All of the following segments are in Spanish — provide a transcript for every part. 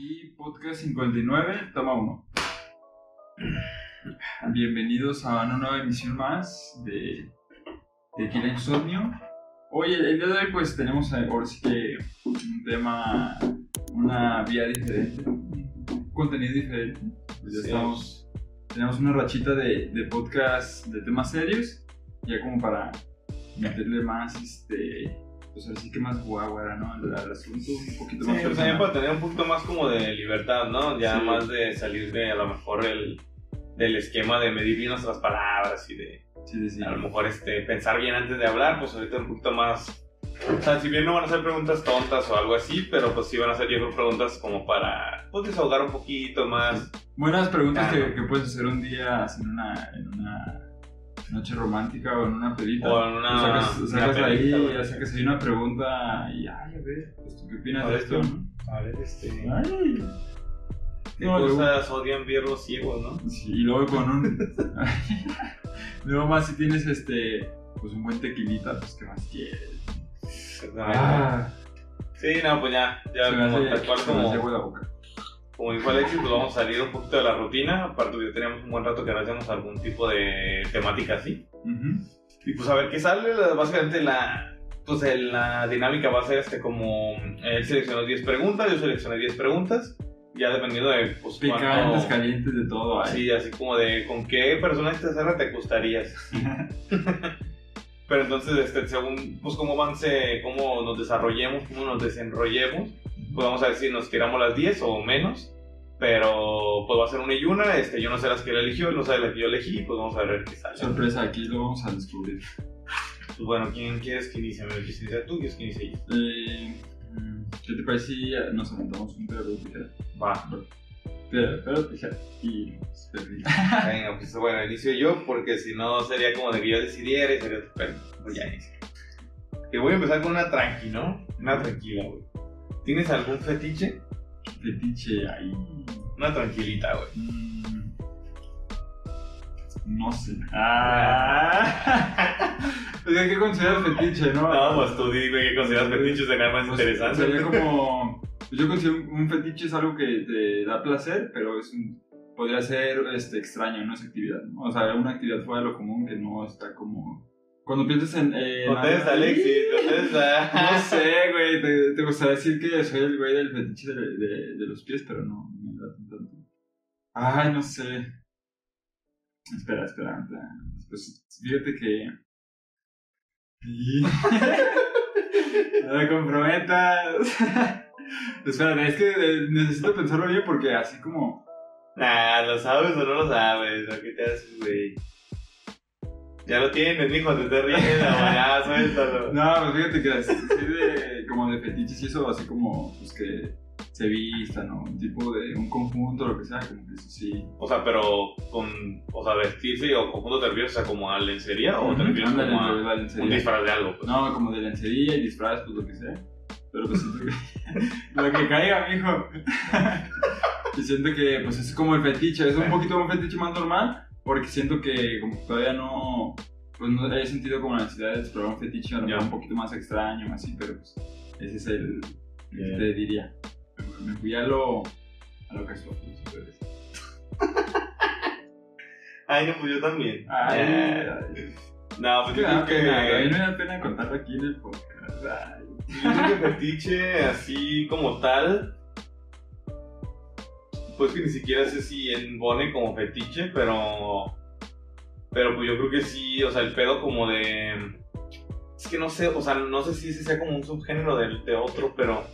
Y podcast 59, toma uno. Bienvenidos a una nueva emisión más de Tequila Insomnio. Hoy, el, el día de hoy, pues tenemos eh, ahora sí que un tema, una vía diferente, un contenido diferente. Pues ya Sí. estamos, tenemos una rachita de, de podcast de temas serios, ya como para meterle más, este, pues así que más guagua, ¿no? Al, al asunto, un poquito Sí, más pues también para tener un poquito más como de libertad, ¿no? Ya Sí. más de salir de a lo mejor el, del esquema de medir bien nuestras palabras y de Sí, sí, sí. a lo mejor este, pensar bien antes de hablar, pues ahorita un poquito más... O sea, si bien no van a ser preguntas tontas o algo así, pero pues sí van a ser yo creo preguntas como para pues, desahogar un poquito más. Buenas preguntas Claro. que, que puedes hacer un día así en una, en una noche romántica o en una pedita. O en una- Y sacas, una sacas ahí, sacas ahí una pregunta y, ay, a ver, pues, ¿tú ¿qué opinas A de ver, esto? no? A ver, este... Ay. ¿Qué cosas odian birros ciegos, no? Sí, y luego con un... luego más si tienes este, pues un buen tequilita, pues, ¿qué más quieres? Ah, Sí, no, pues ya, ya se me como tal cual se me hace como... agua la boca. Como dijo Alexis, pues vamos a salir un poquito de la rutina. Aparte, ya teníamos un buen rato que no hacíamos algún tipo de temática así. Ujú. Y pues a ver qué sale. Básicamente la, pues, la dinámica va a ser este como él seleccionó 10 preguntas, yo seleccioné 10 preguntas. Ya dependiendo de pues Picantes, calientes, de todo. ay. Sí, así como de con qué persona esta serra te gustarías. Pero entonces, este, según pues cómo avance, cómo nos desarrollemos, cómo nos desenrollemos, pues vamos a si nos tiramos las 10 o menos. Pero pues va a ser una y una, este, yo no sé las que él eligió, él no sabe las que yo elegí, pues vamos a ver qué sale. Sorpresa, aquí lo vamos a descubrir. Pues bueno, ¿quién quieres que inicie? ¿Me quieres iniciar tú? ¿Quieres que inicie yo? Eh, ¿Qué te parece si nos aventamos un pedo de tijera? Va. Pero, pero tijera. Y. Venga, pues bueno, inicio yo porque si no sería como de que yo decidiera y sería tu. Pues ya inicio. Que voy a empezar con una tranqui, ¿no? Una tranquila, güey. ¿Tienes algún fetiche? Fetiche ahí. Una tranquilita, güey. Mm, no sé. Ah. pues hay que considerar fetiche, ¿no? No, pues tú dime qué consideras fetiches de nada más Pues, interesante. Sería como. pues yo considero un, un fetiche es algo que te da placer, pero es un. Podría ser este, extraño, no es actividad. ¿no? O sea, una actividad fuera de lo común que no está como. Cuando piensas en. eh, Contesta, Alexis, contesta. No sé, güey. Te, te gustaría decir que soy el güey del fetiche de, de, de los pies, pero no, no. Ay, no sé. Espera, espera. Pues fíjate que. Sí. no me comprometas. Espérate, es que eh, necesito pensarlo bien porque así como. Nah, ¿lo sabes o no lo sabes? ¿A qué te haces, güey? Ya lo tienes, mijo, te estás riendo, ya, suéltalo. No, pues fíjate que así de, como de fetiches y eso, así como pues que se vistan, ¿no? Un tipo de un conjunto, lo que sea, como que eso sí. O sea, pero con, o sea, vestirse o conjunto te refieres a como a lencería o te refieres Ándale, como a la un lencería. disfraz de algo, pues. No, como de lencería y disfraz, pues lo que sea. Pero pues siento que. lo que caiga, mijo. y siento que, pues es como el fetiche. Es un poquito un fetiche más normal. Porque siento que, como todavía no. Pues no he sentido como la necesidad de explorar un fetiche a lo mejor Ya. un poquito más extraño, así. Pero pues ese es el. el que te diría. Me- fui a lo. a lo casual. Ay, no, pues yo también. Ay, ay, no, es pues que yo me da creo pena, a mí que. me da pena contarlo aquí en el podcast. Ay. Yo creo que fetiche así como tal. Pues que ni siquiera sé si embone como fetiche, pero. Pero pues yo creo que sí, o sea, el pedo como de. Es que no sé, o sea, no sé si ese sea como un subgénero de, de otro, pero.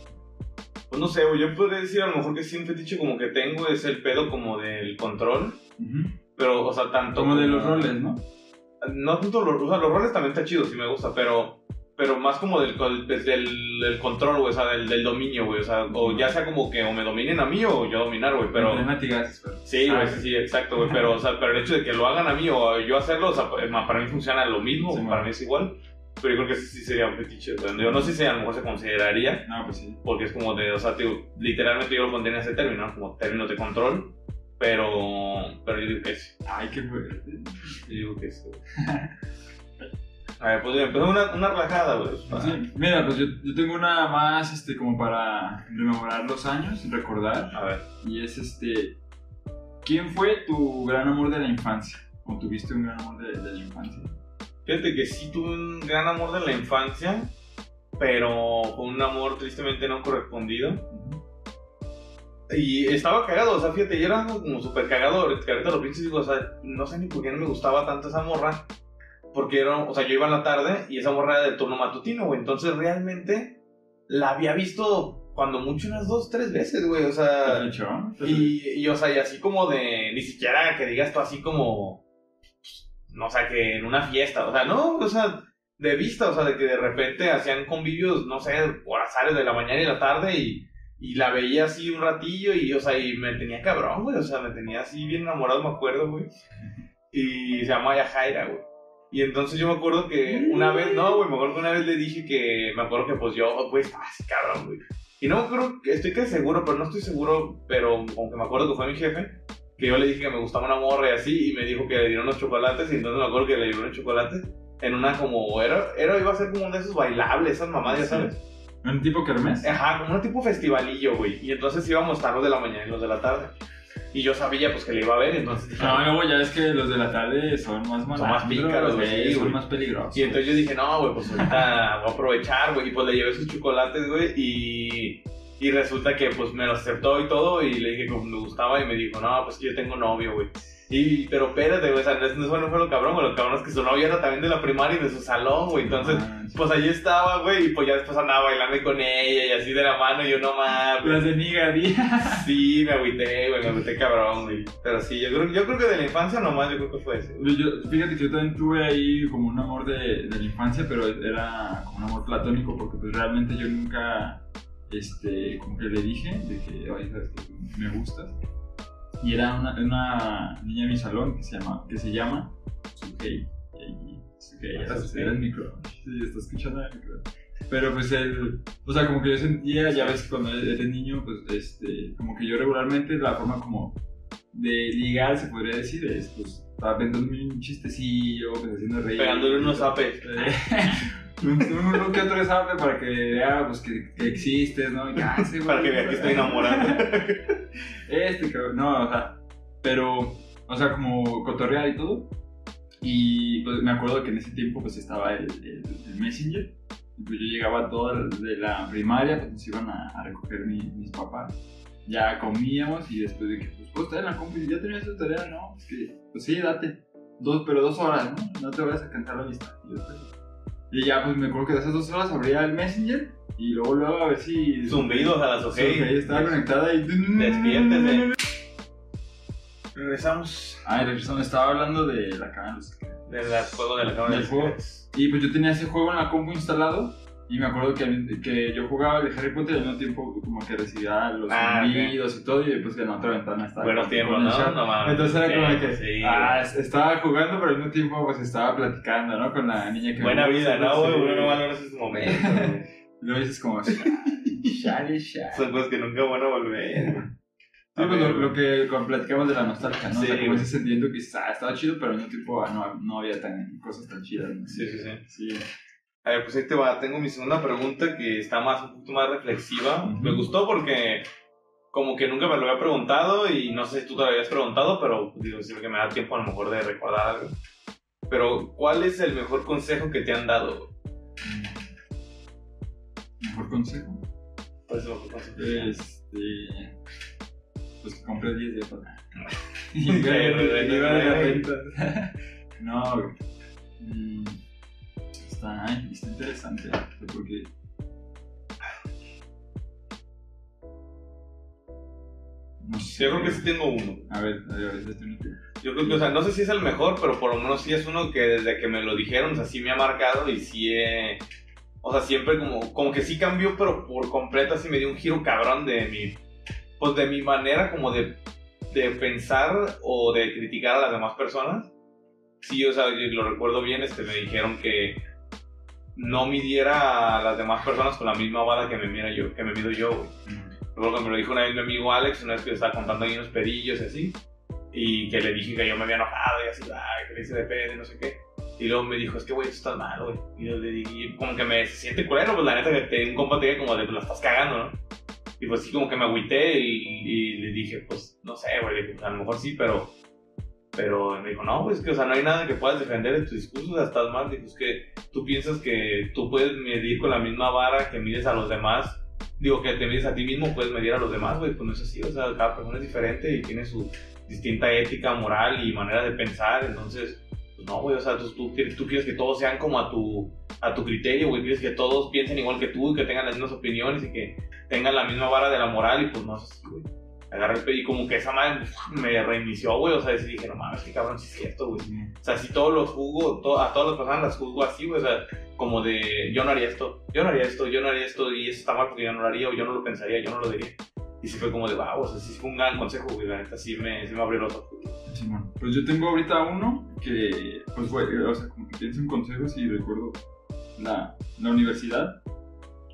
Pues no sé, yo podría decir a lo mejor que sí un fetiche como que tengo es el pedo como del control, pero, o sea, tanto. Como de los roles, ¿no? No tanto los, o sea, los roles también está chido, sí me gusta, pero pero más como del, del, del- del control, güey, o sea, del, del dominio, güey, o sea, o ya sea como que o me dominen a mí o yo dominar, güey, pero... Sí, Ah, güey, sí, sí, exacto, güey, pero, o sea, pero el hecho de que lo hagan a mí o yo hacerlo, o sea, pa- para mí funciona lo mismo, Sí, para mí es igual, pero yo creo que sí sería un fetiche, o sea, yo no sé si a lo mejor se consideraría, No, pues sí. porque es como de, o sea, tío, literalmente yo lo pondría en ese término, ¿no? como términos de control, pero, pero yo digo que sí, Ay, qué yo digo que sí. A ver, pues empezó una, una relajada, güey. Sí, mira, pues yo, yo tengo una más, este, como para rememorar los años, recordar. A ver. Y es este. ¿Quién fue tu gran amor de la infancia? ¿O tuviste un gran amor de, de la infancia? Fíjate que sí tuve un gran amor de la infancia, pero con un amor tristemente no correspondido. Ujú. Y estaba cagado, o sea, fíjate, yo era como súper cagado, ahorita que ahorita lo pienso y digo, o sea, no sé ni por qué no me gustaba tanto esa morra, porque era, o sea, yo iba en la tarde y esa morra era del turno matutino, güey, entonces realmente la había visto cuando mucho unas dos, tres veces, güey, o ¿Te has sea, y, y, o sea, y así como de, ni siquiera que digas tú así como, no, o sea, que en una fiesta, o sea, no, o sea, de vista, o sea, de que de repente hacían convivios, no sé, por azares de la mañana y la tarde y, y la veía así un ratillo y, o sea, y me tenía cabrón, güey, o sea, me tenía así bien enamorado, me acuerdo, güey. Y se llama Yajaira, güey. Y entonces yo me acuerdo que una vez, no, güey, me acuerdo que una vez le dije que, me acuerdo que pues yo, pues, así cabrón, güey. Y no me acuerdo, estoy casi seguro, pero no estoy seguro, pero aunque me acuerdo que fue mi jefe, que yo le dije que me gustaba una morra y así, y me dijo que le dieron unos chocolates, y entonces me acuerdo que le dieron unos chocolates en una como, era, era iba a ser como uno de esos bailables, esas mamadas, ya sabes. ¿Un tipo kermés? Ajá, como un tipo festivalillo, güey. Y entonces íbamos los de la mañana y los de la tarde. Y yo sabía pues que le iba a ver, entonces dije, No, luego ya es que los de la tarde son más más malandros, pícaros, güey, son güey. más peligrosos. Y entonces yo dije, no, güey, pues ahorita voy a aprovechar, güey. Y pues le llevé sus chocolates, güey. Y, y resulta que pues me los aceptó y todo. Y le dije que me gustaba y me dijo, no, pues que yo tengo novio, güey. Y, pero espérate, güey, o sea, no, fue- lo cabrón, güey. Lo cabrón es que su novia era también de la primaria y de su salón, güey. Entonces, Ah, pues allí estaba, güey. Y pues ya después andaba bailando con ella y así de la mano. Y yo, no mames. Las de. Sí, me agüité, güey, me agüité cabrón, güey. Pero sí, yo creo, yo creo que de la infancia nomás, yo creo que fue ese. Yo- fíjate que yo también tuve ahí como un amor de, de la infancia, pero era como un amor platónico, porque pues realmente yo nunca, este, como que le dije de que, oye, sabes que me gustas. Y era una, una niña de mi salón que se llama, que se llama Sugei. Sugei, Ah, era, el micro. Sí, está escuchando el micro. Pero pues él, o sea, como que yo sentía, ya ves, cuando eres niño, pues, este, como que yo regularmente la forma como de ligar, se podría decir, es, pues, estaba vendiéndome un chistecillo, pues, haciendo reír. Pegándole unos zapes. un, un, uno que otro zape para que vea, pues, que, que existes, ¿no? Y, ah, ese Para que güey, vea que estoy enamorado. Este, cabrón, no, o sea, pero, o sea, como cotorrear y todo. Y pues me acuerdo que en ese tiempo pues estaba el, el, el Messenger. Pues yo llegaba todo de la primaria, pues nos iban a, a recoger mi- mis papás. Ya comíamos y después de que, pues, ¿puedo estar en la compu? Y ya tenías tu tarea, ¿no? Es que, pues sí, date. Dos, pero dos horas, ¿no? No te vayas a cansar la vista. Y, yo, pues, y ya, pues me acuerdo que de esas dos horas abría el Messenger y luego, luego a ver si... Zumbidos a las ojei. ahí estaba conectada y... Despiértese. Regresamos Ay, regresando, estaba hablando de la cámara de los del juego de la cámara Del de. Y pues yo tenía ese juego en la compu instalado. Y me acuerdo que, que yo jugaba el Harry Potter y al mismo tiempo como que recibía los Ah, sonidos y todo. Y después en la otra ventana estaba. Buenos tiempos, ¿no? No mames. Entonces era como que. Sí, ah, estaba jugando, pero al mismo tiempo pues estaba platicando, ¿no? Con la niña que. Buena me vida, ¿no, güey? sí. Uno no valora esos momentos. luego dices como. Shale, shale. Son cosas que nunca van a volver. Sí, pues lo, lo que platicamos de la nostalgia, ¿no? o sea, Sí, como ese sentimiento que ah, estaba chido, pero al mismo tiempo ah, no, no había tan, cosas tan chidas, ¿no? Sí, sí, sí. Sí. A ver, pues ahí te va. Tengo mi segunda pregunta que está más, un poquito más reflexiva. Me gustó porque como que nunca me lo había preguntado y no sé si tú te lo habías preguntado, pero digo, siempre que me da tiempo a lo mejor de recordar algo. Pero, ¿cuál es el mejor consejo que te han dado? Mejor consejo. ¿Cuál es el mejor consejo? Este. Pues que compré 10 de para. Y la güey. venta. No, Está, está interesante. Porque. No sé. Yo creo que sí tengo uno. A ver, a ver, a ver, Yo creo que, o sea, no sé si es el mejor, pero por lo menos sí es uno que desde que me lo dijeron, o sea, sí me ha marcado y sí he... O sea, siempre como, como que sí cambió, pero por completo así me dio un giro cabrón de mi... Pues de mi manera como de, de pensar o de criticar a las demás personas. Sí, o sea, yo lo recuerdo bien, este, me dijeron que no midiera a las demás personas con la misma vara que me mira yo, que me mido yo, güey. Luego me lo dijo una vez mi amigo Alex, una vez que yo estaba contando ahí unos pedillos y así. Y que le dije que yo me había enojado y así, ay, que le hice de pedo y no sé qué. Y luego me dijo, es que, güey, tú estás mal, güey. Y yo le dije, como que me siente culero, pues la neta que te, un compa te diga como de, pues la estás cagando, ¿no? Y pues sí, como que me agüité y, y le dije, pues, no sé, güey, a lo mejor sí, pero... Pero me dijo, no, pues que, o sea, no hay nada que puedas defender en tu discurso, o sea, mal. Dijo, es que tú piensas que tú puedes medir con la misma vara que mides a los demás. Digo, que te mides a ti mismo, puedes medir a los demás, güey, pues no es así, o sea, cada persona es diferente y tiene su distinta ética, moral y manera de pensar, entonces pues no, güey, o sea, tú, tú, tú, quieres que todos sean como a tu, a tu criterio, güey, quieres que todos piensen igual que tú y que tengan las mismas opiniones y que tengan la misma vara de la moral y pues no es así, güey. Agarré el y como que esa madre me reinició, güey, o sea, y dije, no mames, qué cabrón, sí es cierto, güey. O sea, si todos los juzgo, a todas las personas las juzgo así, güey, o sea, como de, yo no haría esto, yo no haría esto, yo no haría esto, y eso está mal porque yo no lo haría, o yo no lo pensaría, yo no lo diría. Y sí fue como de, wow, o sea, sí fue un gran consejo, güey, la neta sí me, sí me abrió los ojos. Sí, bueno. Pues yo tengo ahorita uno que, pues, güey, o sea, como que tienes un consejo, si recuerdo la, la universidad,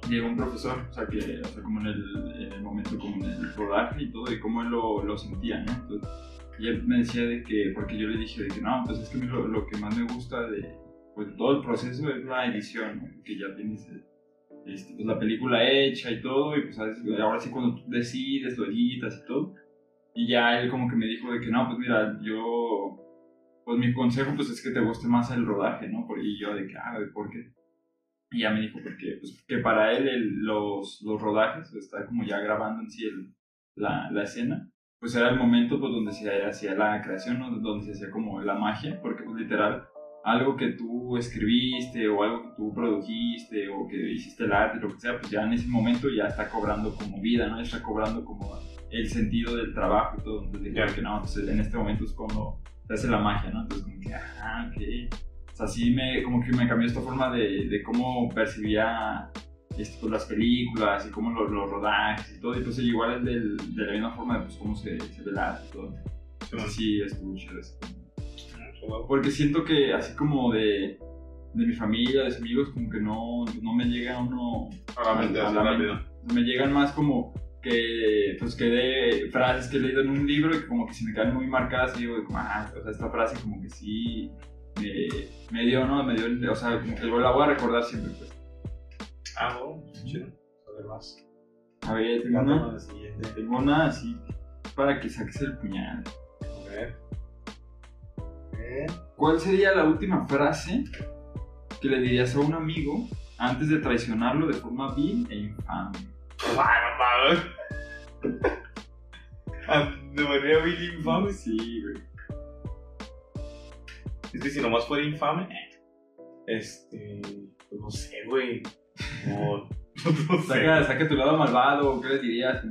llegó un profesor, o sea, que, o sea, como en el, en el momento, como en el rodaje y todo, y cómo él lo, lo sentía, ¿no? Entonces, y él me decía de que, porque yo le dije de que no, pues es que lo, lo que más me gusta de, pues, todo el proceso es la edición, ¿no? Que ya tienes este, pues, la película hecha y todo, y pues ahora sí cuando tú decides, lo editas y todo. Y ya él como que me dijo de que no, pues mira, yo, pues mi consejo pues es que te guste más el rodaje, ¿no? Y yo de que, ah, ¿por qué? Y ya me dijo porque, pues, que para él los, los rodajes, está como ya grabando en sí el, la, la escena, pues era el momento pues donde se hacía la creación, ¿no? donde se hacía como la magia, porque pues literal algo que tú escribiste o algo que tú produjiste o que hiciste el arte, lo que sea, pues ya en ese momento ya está cobrando como vida, ¿no? Está cobrando como el sentido del trabajo y todo. Entonces dije, que no, entonces en este momento es cuando se hace la magia, ¿no? Entonces como que, ah, ok. Sea, sí me, como que me cambió esta forma de, de cómo percibía este, pues, las películas y cómo los, los, rodajes y todo. Y pues igual es del, de la misma forma de pues, cómo se, se ve arte y todo. Entonces sí, estuvo chido eso. Porque siento que así como de, de mi familia, de mis amigos, como que no, no me llega uno a la mente, a la mente. Me llegan más como que pues que de frases que he leído en un libro y como que se me quedan muy marcadas y digo, ah, o sea, esta frase como que sí me, me dio, ¿no? Me dio, o sea, como que la voy a recordar siempre, pues. Ah, bueno, chido. A ver más. A ver, tengo una, tengo una así para que saques el puñal. A ver. ¿Cuál sería la última frase que le dirías a un amigo antes de traicionarlo de forma vil e infame? ¿De manera vil e infame? Sí, güey. Es que si nomás fuera infame, este. Pues no sé, güey. No, no saca, saca, tu lado malvado, ¿qué le dirías?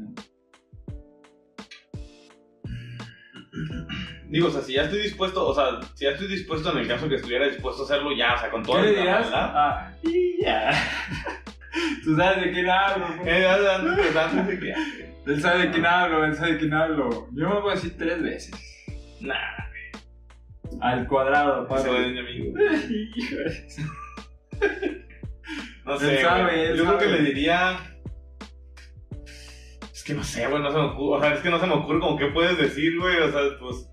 Digo, o sea, si ya estoy dispuesto, o sea, si ya estoy dispuesto en el caso que estuviera dispuesto a hacerlo ya, o sea, con toda ¿Qué le dirás? Ah, ya. Tú sabes de quién hablo. Eh, de qué Él sabe de quién hablo, él sabe de quién hablo. Yo me voy a decir tres veces. Nah. Al cuadrado, padre. Se va de mi amigo. no sé. Él sabe, él Yo creo que le diría. Es que no sé, güey, no se me ocurre. O sea, es que no se me ocurre como qué puedes decir, güey. O sea, pues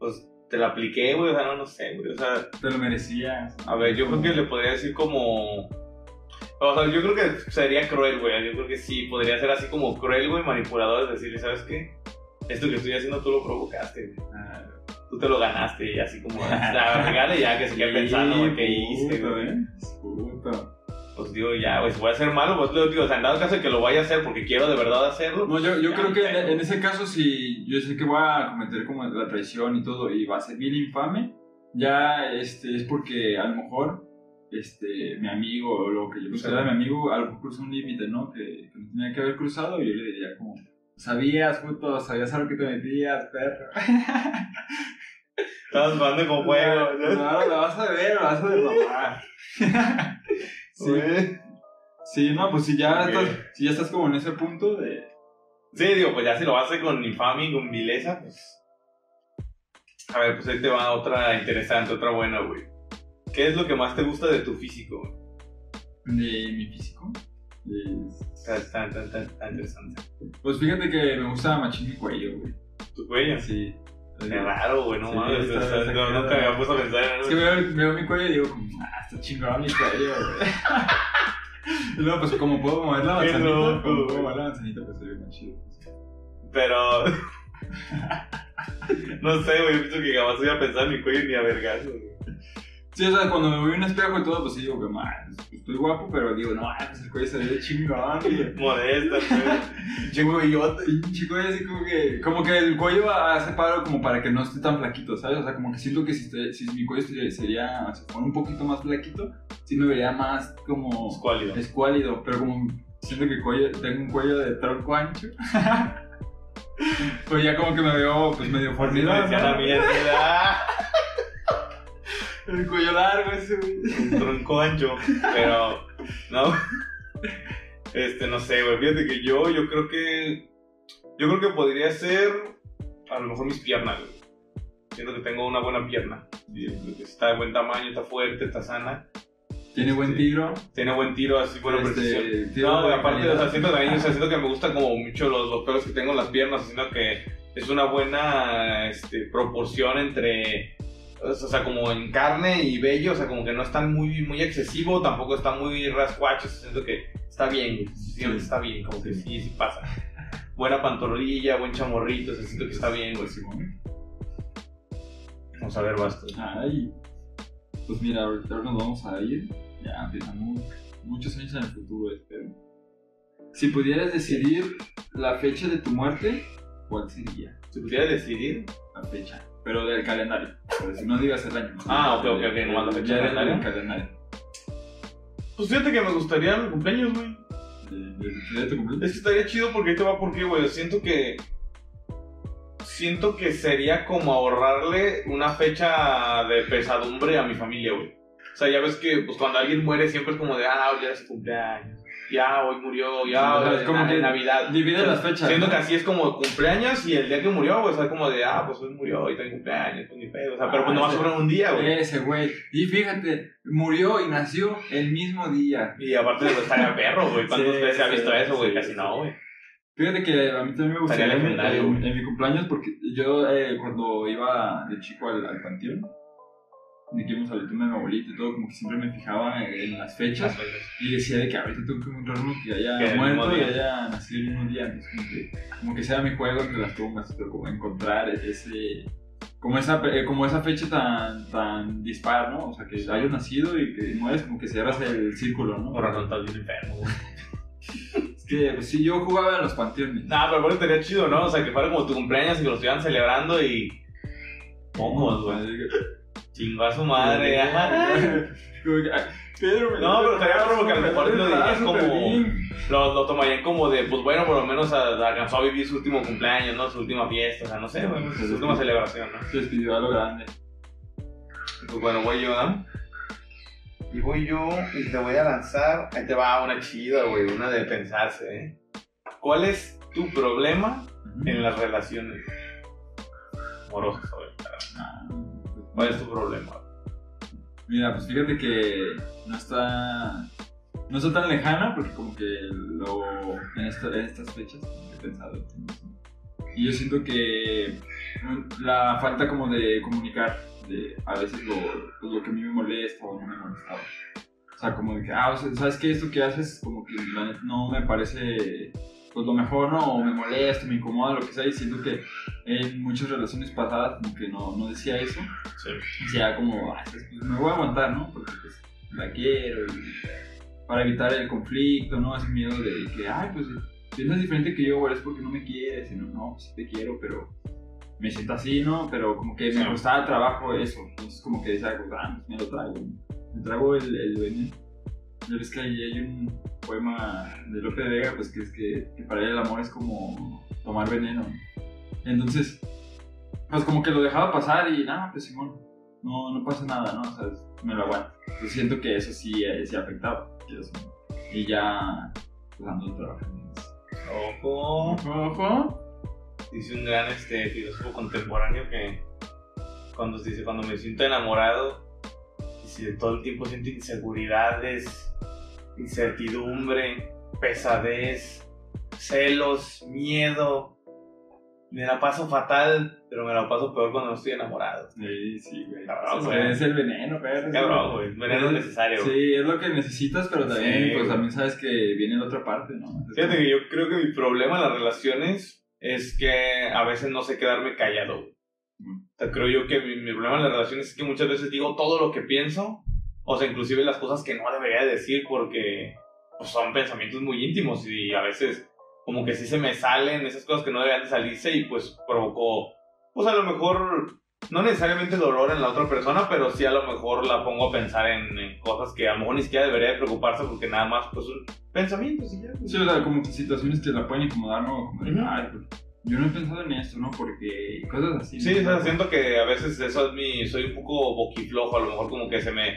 pues te la apliqué, güey, o sea, no, no sé, güey, o sea... Te lo merecías. A ver, yo creo que le podría decir como... O sea, yo creo que sería cruel, güey, yo creo que sí, podría ser así como cruel, güey, manipulador, decirle, ¿sabes qué? Esto que estoy haciendo tú lo provocaste, güey. Ah. Tú te lo ganaste y así como... la regale ya, que se quede pensando, güey, ¿qué hice, güey? ¿eh? Puto pues digo, ya, pues voy a ser malo, pues digo, o sea, en dado caso de que lo vaya a hacer porque quiero de verdad hacerlo. No, yo, yo creo que en, ese caso, si yo sé que voy a cometer como la traición y todo y va a ser bien infame, ya este, es porque a lo mejor este, mi amigo o lo que yo considero de mi amigo, algo cruzó un límite, ¿no? Que, no tenía que haber cruzado y yo le diría como, sabías, puto, sabías a lo que te metías, perro. Estabas jugando con fuego. No, no, lo vas a ver, lo vas a derramar. Sí. Sí, no, pues si ya, estás, si ya estás como en ese punto de... Sí, digo, pues ya si lo hace con infamia y con vileza, pues... A ver, pues ahí te va otra interesante, otra buena, güey. ¿Qué es lo que más te gusta de tu físico, ¿De mi físico? Tan, tan, tan, tan, interesante. Pues fíjate que me gusta machín mi cuello, güey. ¿Tu cuello? Sí. Qué raro, güey, no Sí, mames. está- sea, está no, nunca me había puesto a pensar en Es que veo, veo mi cuello y digo, ah, está chingón mi cuello, güey. Y luego, pues, como puedo mover la manzanita, como puedo mover la manzanita, pues se ve más chido. Pero. no sé, güey. Pienso que jamás voy a pensar en mi cuello ni a vergas, güey. Sí, o sea, cuando me voy a un espejo y todo, pues sí digo, que man, estoy guapo, pero digo, no, pues el cuello se ve chingón. Modesta, güey. Che, güeyote. Pinche cuello así como que, como que el cuello hace paro como para que no esté tan flaquito, ¿sabes? O sea, como que siento que si, esté- si mi cuello sería, sería, si fuera un poquito más flaquito, sí me vería más como Escuálido. escuálido, pero como siento que el cuello, tengo un cuello de tronco ancho, pues ya como que me veo pues medio fornido, decía la ¿no? mierda. El cuello largo ese, güey. Un tronco ancho. Pero, no. Este, no sé, güey. Fíjate que yo, yo creo que. Yo creo que podría ser. A lo mejor mis piernas, güey. Siento que tengo una buena pierna. Está de buen tamaño, está fuerte, está sana. Tiene buen tiro. Tiene buen tiro, así buena este, precisión. tiro No, güey, aparte, calidad. o sea, siento también, o sea, siento que me gustan como mucho los, los pelos que tengo en las piernas, sino que es una buena este, proporción entre, o sea, como en carne y vello, o sea, como que no está muy, muy excesivo, tampoco está muy rascuacho, siento que está bien, siento que está bien, como que sí, sí pasa. Buena pantorrilla, buen chamorrito, o sea, siento que está bien, güey. Simón. Vamos a ver, basta. Ay, pues mira, ahorita nos vamos a ir. Ya empezamos muchos años en el futuro, espero. Si pudieras decidir la fecha de tu muerte, ¿cuál sería Si pudiera decidir, la fecha? Pero del calendario. Pero si no digas el año. Ah, ok, ok, ok, nomás la fecha Ya del calendario. calendario. pues fíjate que me gustaría mi cumpleaños, güey. De tu cumpleaños. Es que estaría chido porque ahí te va porque, güey. Siento que. Siento que sería como ahorrarle una fecha de pesadumbre a mi familia, güey. O sea, ya ves que pues, cuando alguien muere siempre es como de, ah, hoy era su cumpleaños. Ya, hoy murió, ya, O sea, hoy es como na- que Navidad. Divide las fechas. Siento ¿no? que así es como cumpleaños y el día que murió, güey, o sea, como de, ah, pues hoy murió y tengo cumpleaños, pues ni pedo. O sea, pero pues Ah, nomás sí. sobra un día, güey. Ese güey. Y fíjate, murió y nació el mismo día. Y aparte de estaría perro, güey. ¿Cuántas Sí, veces se ha visto sí, eso, güey? sí, Casi sí. no, güey. Fíjate que a mí también me gustaría en, en- en mi cumpleaños porque yo eh, cuando iba de chico al, al panteón, de que íbamos a la tumba de mi abuelita y todo, como que siempre me fijaba en, las fechas y decía de que ahorita tengo que encontrar uno que haya muerto y haya nacido el mismo día. Entonces, como que, como que sea mi juego entre las tumbas, pero como encontrar ese... Como esa, eh, como esa fecha tan, tan dispar, ¿no? O sea, que hayas nacido y que mueres, como que cierras el círculo, ¿no? Por razón, estás bien enfermo, güey. Es que, pues sí, yo jugaba en los panteones. Nah, pero bueno, estaría chido, ¿no? O sea, que fuera como tu cumpleaños y que lo estuvieran celebrando y. Pocos, güey. Chingó a su madre, ajá. Ah, Pedro, me No, pero estaría brazo, como que a lo me mejor lo brazo, como-. Lo, lo tomarían como de, pues bueno, por lo menos alcanzó a vivir su último cumpleaños, ¿no? Su última fiesta, o sea, no sé, su última celebración, ¿no? Se despidió a lo grande. Pues bueno, voy yo, ¿no? Y voy yo y te voy a lanzar. Ahí te va una chida, güey, una de pensarse, ¿eh? ¿Cuál es tu problema en las relaciones amorosas? Ah, ¿Cuál es tu problema? Mira, pues fíjate que no está. No está tan lejana porque, como que lo. En, esta- en estas fechas he pensado. Y yo siento que mm, la falta como de comunicar, de a veces lo, pues, lo que a mí me molesta o no me molestaba. O sea, como de que, ah, o sea, ¿sabes qué? Esto que haces, como que no me parece pues lo mejor, ¿no? O me molesta, me incomoda, lo que sea. Y siento que en muchas relaciones pasadas, como que no, no decía eso. Sí. Decía como, ah, pues, me voy a aguantar, ¿no? Porque pues la quiero y para evitar el conflicto, ¿no? Ese miedo de que, ay, pues piensas diferente que yo, güey, es porque no me quieres. Y no, pues sí te quiero, pero me siento así, ¿no? Pero como que me costaba trabajo eso. Entonces como que decía, pues, ah, pues me lo traigo. Me traigo el, el veneno. Ya ves que ahí hay un poema de Lope de Vega, pues que es que, que para él el amor es como tomar veneno. Entonces, pues como que lo dejaba pasar y nada, pues Simón, no, no pasa nada, ¿no? O sea, me lo aguanto. Yo siento que eso sí, eh, sí afectaba. Y, ya, pues ando trabajando. Ojo. Ojo. Dice un gran este, filósofo contemporáneo que cuando dice, cuando me siento enamorado, dice, todo el tiempo siento inseguridades, incertidumbre, pesadez, celos, miedo. Me la paso fatal, pero me la paso peor cuando no estoy enamorado. Sí, sí, güey. Cabrón, güey. Es el veneno, pero. Cabrón, güey. Veneno es necesario. Sí, es lo que necesitas, pero también, Sí, pues güey. también sabes que viene la otra parte, ¿no? Es Fíjate como- que yo creo que mi problema en las relaciones es que a veces no sé quedarme callado. güey. O sea, creo yo que mi, mi problema en las relaciones es que muchas veces digo todo lo que pienso, o sea, inclusive las cosas que no debería decir porque pues, son pensamientos muy íntimos y a veces como que sí se me salen esas cosas que no deberían de salirse y pues provocó, pues a lo mejor, no necesariamente dolor en la otra persona, pero sí a lo mejor la pongo a pensar en, en cosas que a lo mejor ni siquiera debería de preocuparse porque nada más pues un pensamiento y ya. Sí, o sea, como que situaciones que la pueden incomodar, ¿no? Como de, ay, pues, yo no he pensado en esto, ¿no? Porque cosas así. Sí, ¿no? o sea, siento que a veces eso es mi. Soy un poco boquiflojo, a lo mejor como que se me.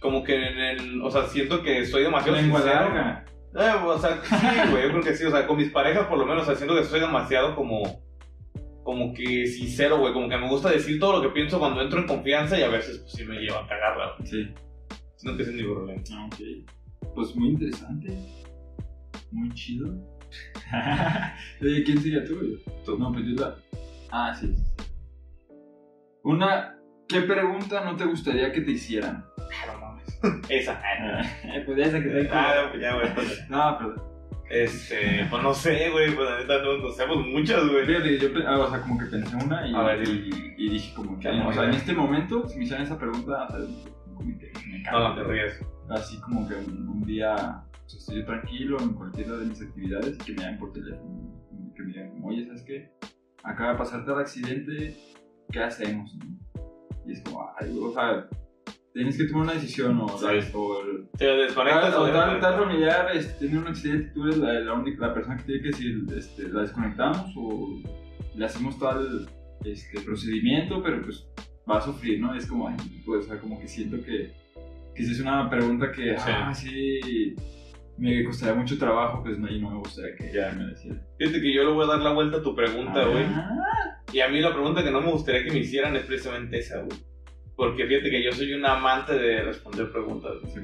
Como que en el. O sea, siento que soy demasiado Lengua sincero. larga. Eh, o sea, sí, güey, yo creo que sí. O sea, con mis parejas, por lo menos, o sea, siento que soy demasiado como. Como que sincero, güey. Como que me gusta decir todo lo que pienso cuando entro en confianza y a veces, pues sí me lleva a cagarla, güey. Sí. Siento que ese es mi problema. Ah, ok. Pues muy interesante. Muy chido. ¿quién sería tú? güey? Tú. No, pues yo la. Ah, sí. sí, sí. Una. ¿Qué pregunta no te gustaría que te hicieran? Ah, no. Esa. Eh, pues esa que te Ah, pues ya, güey. entonces, No, pero. Este, pues no sé, güey. Pues la neta no, no sabemos muchas, güey. Fíjate, yo ah, o sea, como que pensé una y, A ver, y, y dije como que, Qué o sea, en este momento, si me hicieran esa pregunta, o sea, como que me cago. No, no te ríes. Así como que un, un día o sea, estoy yo tranquilo en cualquiera de mis actividades y que me llamen por teléfono, que me digan como, oye, ¿sabes qué? Acaba de pasarte el accidente, ¿qué hacemos? no?". Y es como, ay, o sea, tienes que tomar una decisión o, Sí. ¿sabes? o Te desconectas tal, o tal, familiar este, tiene un accidente, tú eres la, la única la persona que tiene que decir, este, la desconectamos o le hacemos tal este, procedimiento, pero pues va a sufrir, ¿no? Es como, ay, pues, o sea, como que siento que, que si es una pregunta que, Sí. ah, sí, me costaría mucho trabajo, pues no, y no me gustaría que Ya. me decía. Fíjate que yo le voy a dar la vuelta a tu pregunta, güey. Ah, Y a mí la pregunta que no me gustaría que me hicieran es precisamente esa, güey. Porque fíjate que yo soy un amante de responder preguntas. sí.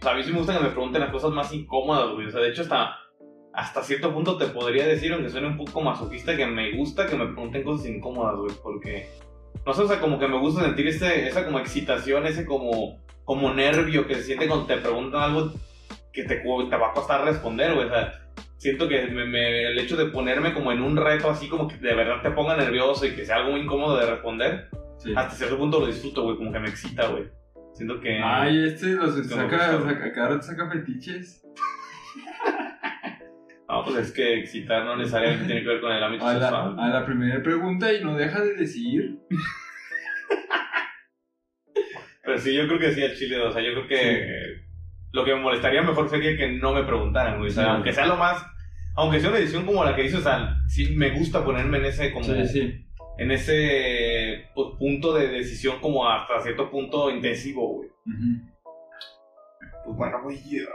O sea, a mí sí me gusta que me pregunten las cosas más incómodas, güey. O sea, de hecho, hasta, hasta cierto punto te podría decir, aunque suene un poco masoquista, que me gusta que me pregunten cosas incómodas, güey. Porque, no sé, o sea, como que me gusta sentir ese, esa como excitación, ese como, como nervio que se siente cuando te preguntan algo que te, te va a costar responder, güey. O sea, siento que me- me- el hecho de ponerme como en un reto así, como que de verdad te ponga nervioso y que sea algo muy incómodo de responder, Sí. hasta cierto punto lo disfruto, güey. Como que me excita, güey. Siento que... Ay, este los saca, saca, rato saca fetiches. No, pues es que excitar no necesariamente tiene que ver con el ámbito A la, sexual. a la primera pregunta y no deja de decir. Pero sí, yo creo que sí al chile, o sea, yo creo que lo que me molestaría mejor sería que no me preguntaran, güey. O sea, Sí. aunque sea lo más, aunque sea una edición como la que hizo, o sea, sí me gusta ponerme en ese como Sí, sí. En ese pues, punto de decisión como hasta cierto punto intensivo, güey. Pues bueno, güey.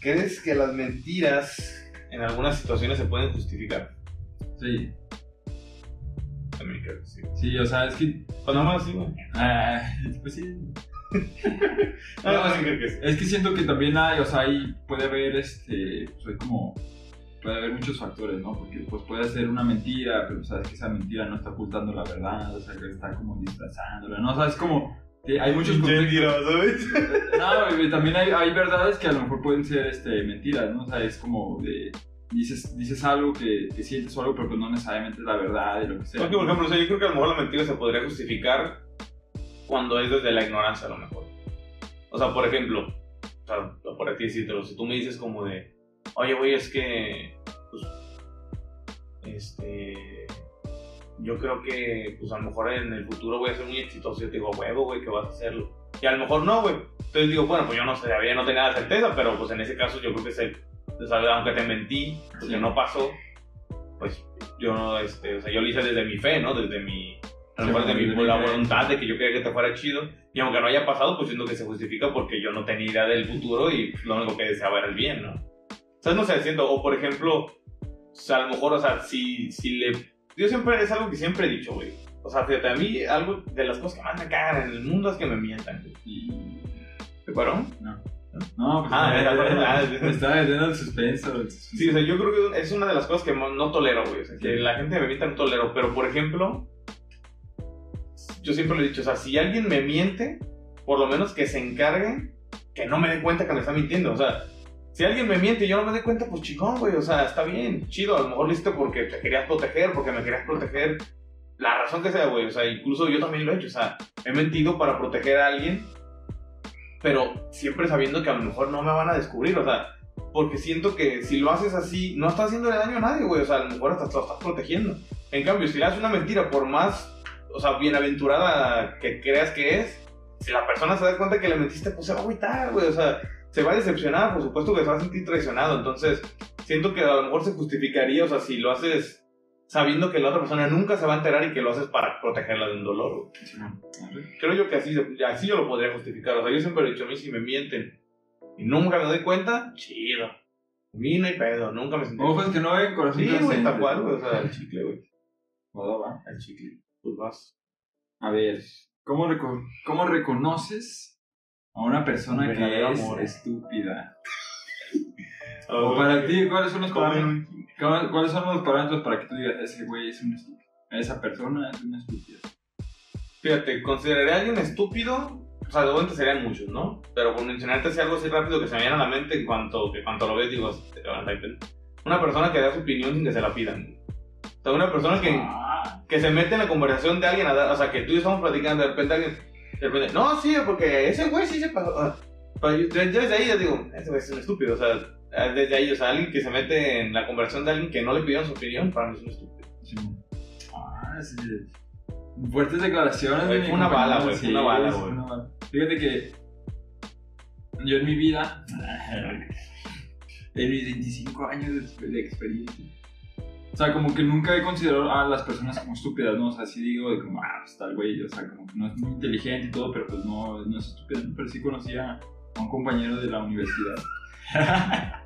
¿Crees que las mentiras en algunas situaciones se pueden justificar? Sí, También creo que sí. sí, o sea, es que. Pues nada más sí, güey. ah, pues sí. Que. Es que siento que también hay, o sea, ahí puede haber, este, pues hay como, puede haber muchos factores, ¿no? Porque pues puede ser una mentira, pero sabes que esa mentira no está ocultando la verdad, o sea, que está como disfrazándola, ¿no? O sea, es como, hay muchos. No, también hay, hay verdades que a lo mejor pueden ser, este, mentiras, ¿no? O sea, es como de, dices, dices algo que, que sientes o algo, pero pues no necesariamente es la verdad y lo que sea. Porque, por ejemplo, o sea, yo creo que a lo mejor la mentira se podría justificar cuando es desde la ignorancia, a lo mejor. O sea, por ejemplo, o sea, por aquí decírtelo, si tú me dices como de, oye, güey, es que, pues, este, yo creo que, pues, a lo mejor en el futuro voy a ser muy exitoso. Yo te digo, huevo, güey, que vas a hacerlo. Y a lo mejor no, güey. Entonces digo, bueno, pues yo no sé, todavía no tenía la certeza, pero pues en ese caso yo creo que se, aunque te mentí, porque Sí. no pasó, pues yo no, este, o sea, yo lo hice desde mi fe, ¿no? Desde mi, a lo mejor mi, desde la mi voluntad de que yo quería que te fuera chido. Y aunque no haya pasado, pues siento que se justifica porque yo no tenía idea del futuro y lo único que deseaba era el bien, ¿no? Sea, no sé, siento, o por ejemplo, o sea, a lo mejor, o sea, si, si le... Yo siempre, es algo que siempre he dicho, güey. O sea, fíjate, a mí algo de las cosas que más me cagan en el mundo es que me mientan, güey. Y... ¿Te paró? No. No, pues Ah, era me- verdad. me estaba metiendo el suspenso. el suspenso. Sí, o sea, yo creo que es una de las cosas que no no tolero, güey. O sea, que la gente me mienta no tolero. Pero, por ejemplo, yo siempre lo he dicho, o sea, si alguien me miente, por lo menos que se encargue que no me dé cuenta que me está mintiendo. O sea, si alguien me miente y yo no me doy cuenta, pues chingón, güey. O sea, está bien, chido. A lo mejor hiciste porque te querías proteger, porque me querías proteger. La razón que sea, güey. O sea, incluso yo también lo he hecho. O sea, he mentido para proteger a alguien, pero siempre sabiendo que a lo mejor no me van a descubrir. O sea, porque siento que si lo haces así, no estás haciéndole daño a nadie, güey. O sea, a lo mejor hasta te lo estás protegiendo. En cambio, si le haces una mentira, por más, o sea, bienaventurada que creas que es, si la persona se da cuenta que le mentiste, pues se va a agüitar, güey. O sea, se va a decepcionar, por supuesto que se va a sentir traicionado. Entonces, siento que a lo mejor se justificaría, o sea, si lo haces sabiendo que la otra persona nunca se va a enterar y que lo haces para protegerla de un dolor. Sí. Creo yo que así, así yo lo podría justificar. O sea, yo siempre he dicho a mí, si me mienten y nunca me doy cuenta, chido. A mí no hay pedo, nunca me sentí. Ojos que no ven, corazón Sí, güey, tal cual, güey. O sea, el chicle, güey. Todo va. El chicle. Pues vas. A ver, ¿cómo, reco- cómo reconoces a una persona que es amor. estúpida? O para ti, ¿cuáles son los parámetros? ¿Cuáles son los parámetros para que tú digas, ese güey es un estúpido? Esa persona es una estúpida. Fíjate, consideraré a alguien estúpido. O sea, de momento serían muchos, ¿no? Pero por mencionarte así algo así rápido que se me viene a la mente en cuanto, que cuanto lo ves, digo. Una persona que da su opinión sin que se la pidan. O sea, una persona que, Ah, que se mete en la conversación de alguien a dar, o sea, que tú y yo estamos platicando, de repente alguien, de repente, no, sí, porque ese güey sí se pasó. Ah, yo, yo desde ahí ya digo, ese güey es un estúpido, o sea, desde ahí, o sea, alguien que se mete en la conversación de alguien que no le pidieron su opinión, para mí es un estúpido. sí. Ah, sí. Fuertes declaraciones. Güey, fue una bala, güey, fue una bala, güey. Fíjate que yo en mi vida, en mis 25 años de, experiencia, sea, como que nunca he considerado a las personas como estúpidas, ¿no? O sea, sí digo de como, ah, pues tal güey, o sea, como que no es muy inteligente y todo, pero pues no, no es estúpido, ¿no? pero sí conocía a un compañero de la universidad.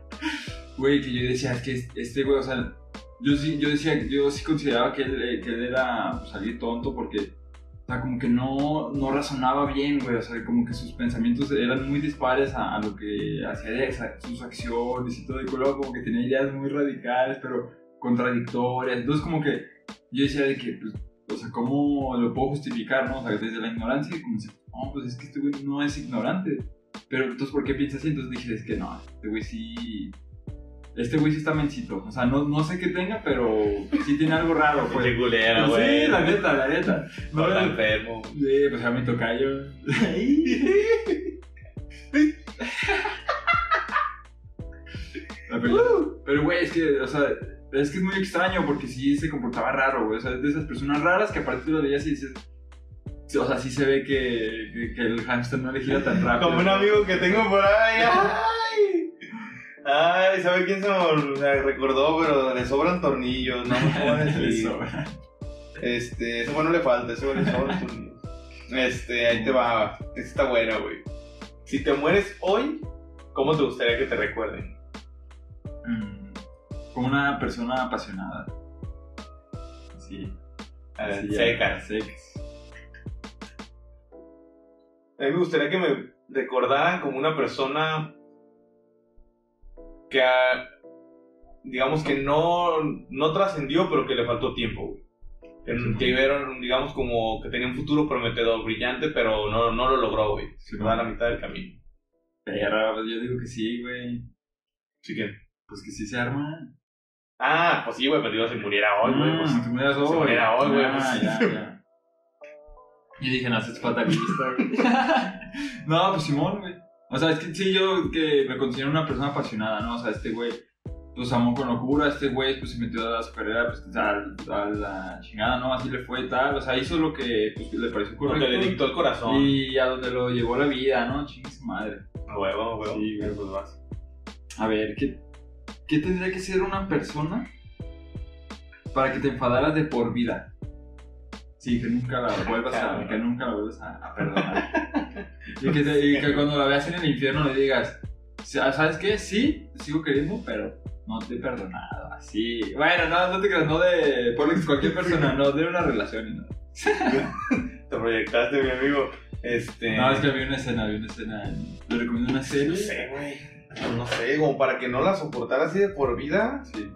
Güey, que yo decía, es que este güey, o sea, yo sí, yo decía, yo sí consideraba que él, eh, que él era pues, alguien tonto porque, o sea, como que no, no razonaba bien, güey, o sea, como que sus pensamientos eran muy dispares a, a lo que hacía de sus acciones y todo, y luego como que tenía ideas muy radicales, pero contradictorias, entonces como que yo decía de que, pues, o sea, ¿cómo lo puedo justificar, no? O sea, desde la ignorancia, como decía, no, pues es que este güey no es ignorante, pero entonces, ¿por qué piensas así? Entonces dije, es que no, este güey sí... Este güey sí está mencito. O sea, no, no sé qué tenga, pero sí tiene algo raro, pues. Qué culera, Sí, güey. la neta, la neta. No No, está enfermo. sí, pues ya me tocayo. Ah, pero, pero, güey, es que, o sea, es que es muy extraño porque sí se comportaba raro, güey. O sea, es de esas personas raras que aparte tú lo veías y dices. sí, O sea, sí se ve que, que, que el hamster no le gira tan rápido. Como un amigo que tengo por ahí. ¡Ay! Ay, ¿sabe quién se me recordó? Pero le sobran tornillos, no decir. Eso. Este, ese bueno le falta, bueno le sobran tornillos. Este, ahí te va. Esta está buena, güey. Si te mueres hoy, ¿cómo te gustaría que te recuerden? Como una persona apasionada. Sí. A ver, sí, ya, secas. secas. A mí me gustaría que me recordaran como una persona que, ah, digamos que no, no trascendió, pero que le faltó tiempo. Que, Sí. que vieron, digamos, como que tenía un futuro prometedor, brillante, pero no, no lo logró, güey. Se quedó a la mitad del camino. Pues yo digo que sí, güey. ¿Sí que? Pues que sí se arma. Ah, pues sí, güey, pero digo, si muriera hoy, güey. Pues, si tú me das hoy. se muriera hoy, güey, Ah, pues. ya, ya. Yo dije, no, es fatalista, güey. no, pues Simón, güey. O sea, es que sí, yo que me considero una persona apasionada, ¿no? O sea, este güey, pues amó con locura, este güey, pues se metió a su carrera, pues a, a la chingada, ¿no? Así le fue y tal. O sea, hizo lo que pues, le pareció Lo correcto. que le dictó el corazón. Y a donde lo llevó la vida, ¿no? Chingue su madre. A huevo, a huevo. Sí, güey. pues vas. A ver, ¿qué, ¿qué tendría que ser una persona para que te enfadaras de por vida? Sí, que nunca la vuelvas a, que nunca la vuelvas a, a perdonar. y, que te- y que cuando la veas en el infierno le digas, ¿sabes qué? Sí, te sigo queriendo, pero no te he perdonado. Así. Bueno, no, no te creas, no de por cualquier persona, no de una relación y no. Te proyectaste, mi amigo. Este. No, es que había una escena, había una escena. Le recomiendo una serie. No sé, güey. No sé, como para que no la soportara así de por vida. Sí.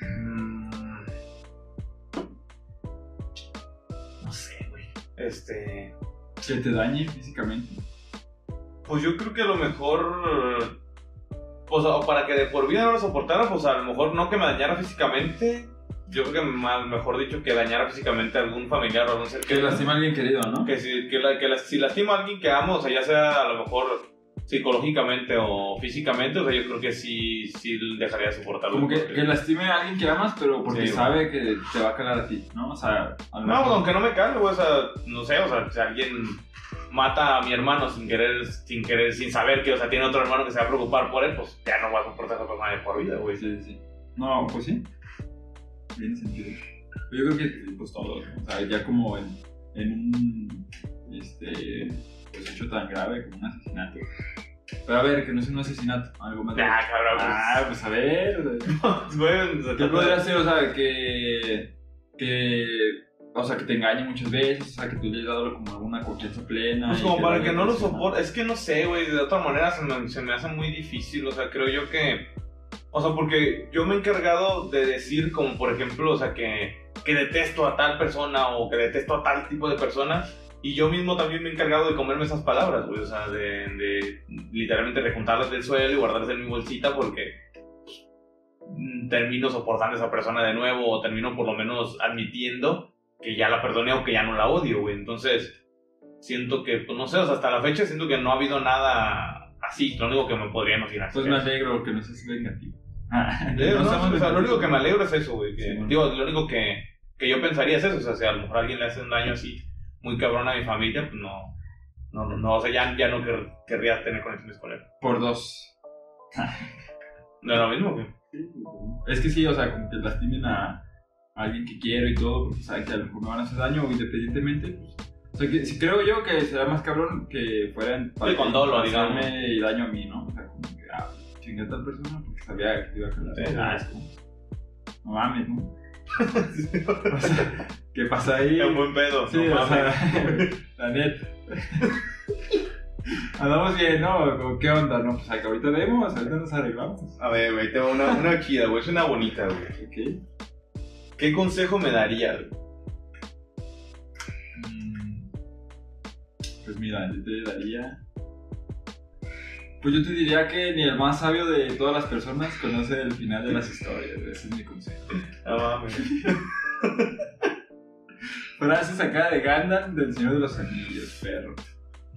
Mm. No sé, güey. Este. Que te dañe físicamente. Pues yo creo que a lo mejor. Pues o para que de por vida no lo soportara, pues a lo mejor no que me dañara físicamente. Yo creo que más, mejor dicho que dañara físicamente a algún familiar o algún ser Que lastima a alguien querido, ¿no? Que, si, que, la- que la- si lastima a alguien que amo, o sea, ya sea a lo mejor psicológicamente o físicamente, o sea, yo creo que sí, sí dejaría de soportarlo. Como que, lastime a alguien que amas, pero porque Sí, sabe que te va a calar a ti, ¿no? O sea, a lo No, aunque no me güey, o sea, no sé, o sea, si alguien mata a mi hermano sin querer, sin querer, sin saber que, o sea, tiene otro hermano que se va a preocupar por él, pues ya no va a soportar a esa persona de por vida, güey. Sí, sí. No, pues sí. Tiene sentido. Yo creo que, pues todo, o sea, ya como en, en un este, pues, hecho tan grave como un asesinato. Pero a ver, que no es un asesinato, algo más. Ya, cabrón, pues. Ah, pues a ver. güey, se ¿Qué trata podría de- ser? O sea, que. que o sea, que te engañe muchas veces, o sea, que tú le hayas dado como alguna confianza plena. Pues y como para que no lo soporte. Es que no sé, güey. De otra manera se me, se me hace muy difícil. O sea, creo yo que. O sea, porque yo me he encargado de decir, como por ejemplo, o sea, que, que detesto a tal persona o que detesto a tal tipo de personas. Y yo mismo también me he encargado de comerme esas palabras, güey. O sea, de, de literalmente recuntarlas del suelo y guardarlas en mi bolsita porque mm, termino soportando a esa persona de nuevo o termino por lo menos admitiendo que ya la perdoné o que ya no la odio, güey. Entonces, siento que, pues no sé, o sea, hasta la fecha siento que no ha habido nada así, lo único que me podría imaginar. Pues me alegro que no seas vengativo. Que no, seamos o sea, lo único que me alegro es eso, güey. que- Sí, bueno. Digo, lo único que, que yo pensaría es eso, o sea, si a lo mejor a alguien le hace un daño así muy cabrón a mi familia, pues no, no, no, no, o sea, ya, ya no quer- querría tener conexiones con él. Por dos. No es lo mismo, güey. Es que sí, o sea, como que lastimen a, a alguien que quiero y todo, porque saben que a lo mejor me van a hacer daño independientemente. Pues, o sea, que sí, creo yo que sería más cabrón que fueran Sí, con dolo, digamos. y daño a mí, ¿no? O sea, como que, ah, chingué a tal persona porque sabía que te iba a calar. Sí, Ah, es como, no mames, ¿no? O sea, ¿qué pasa ahí? Es un buen pedo. Sí, no o mames. sea, la neta. Andamos bien, ¿no? ¿Qué onda? No, pues ahorita vemos, ahorita nos arreglamos. A ver, güey, tengo una, una chida, güey, es una bonita, güey. ¿Qué consejo me darías? güey? Mm, Pues mira, yo te daría. Pues yo te diría que ni el más sabio de todas las personas conoce el final de las historias. Ese es mi consejo. No mames. Frase sacada de Gandalf del Señor de los Anillos, perro.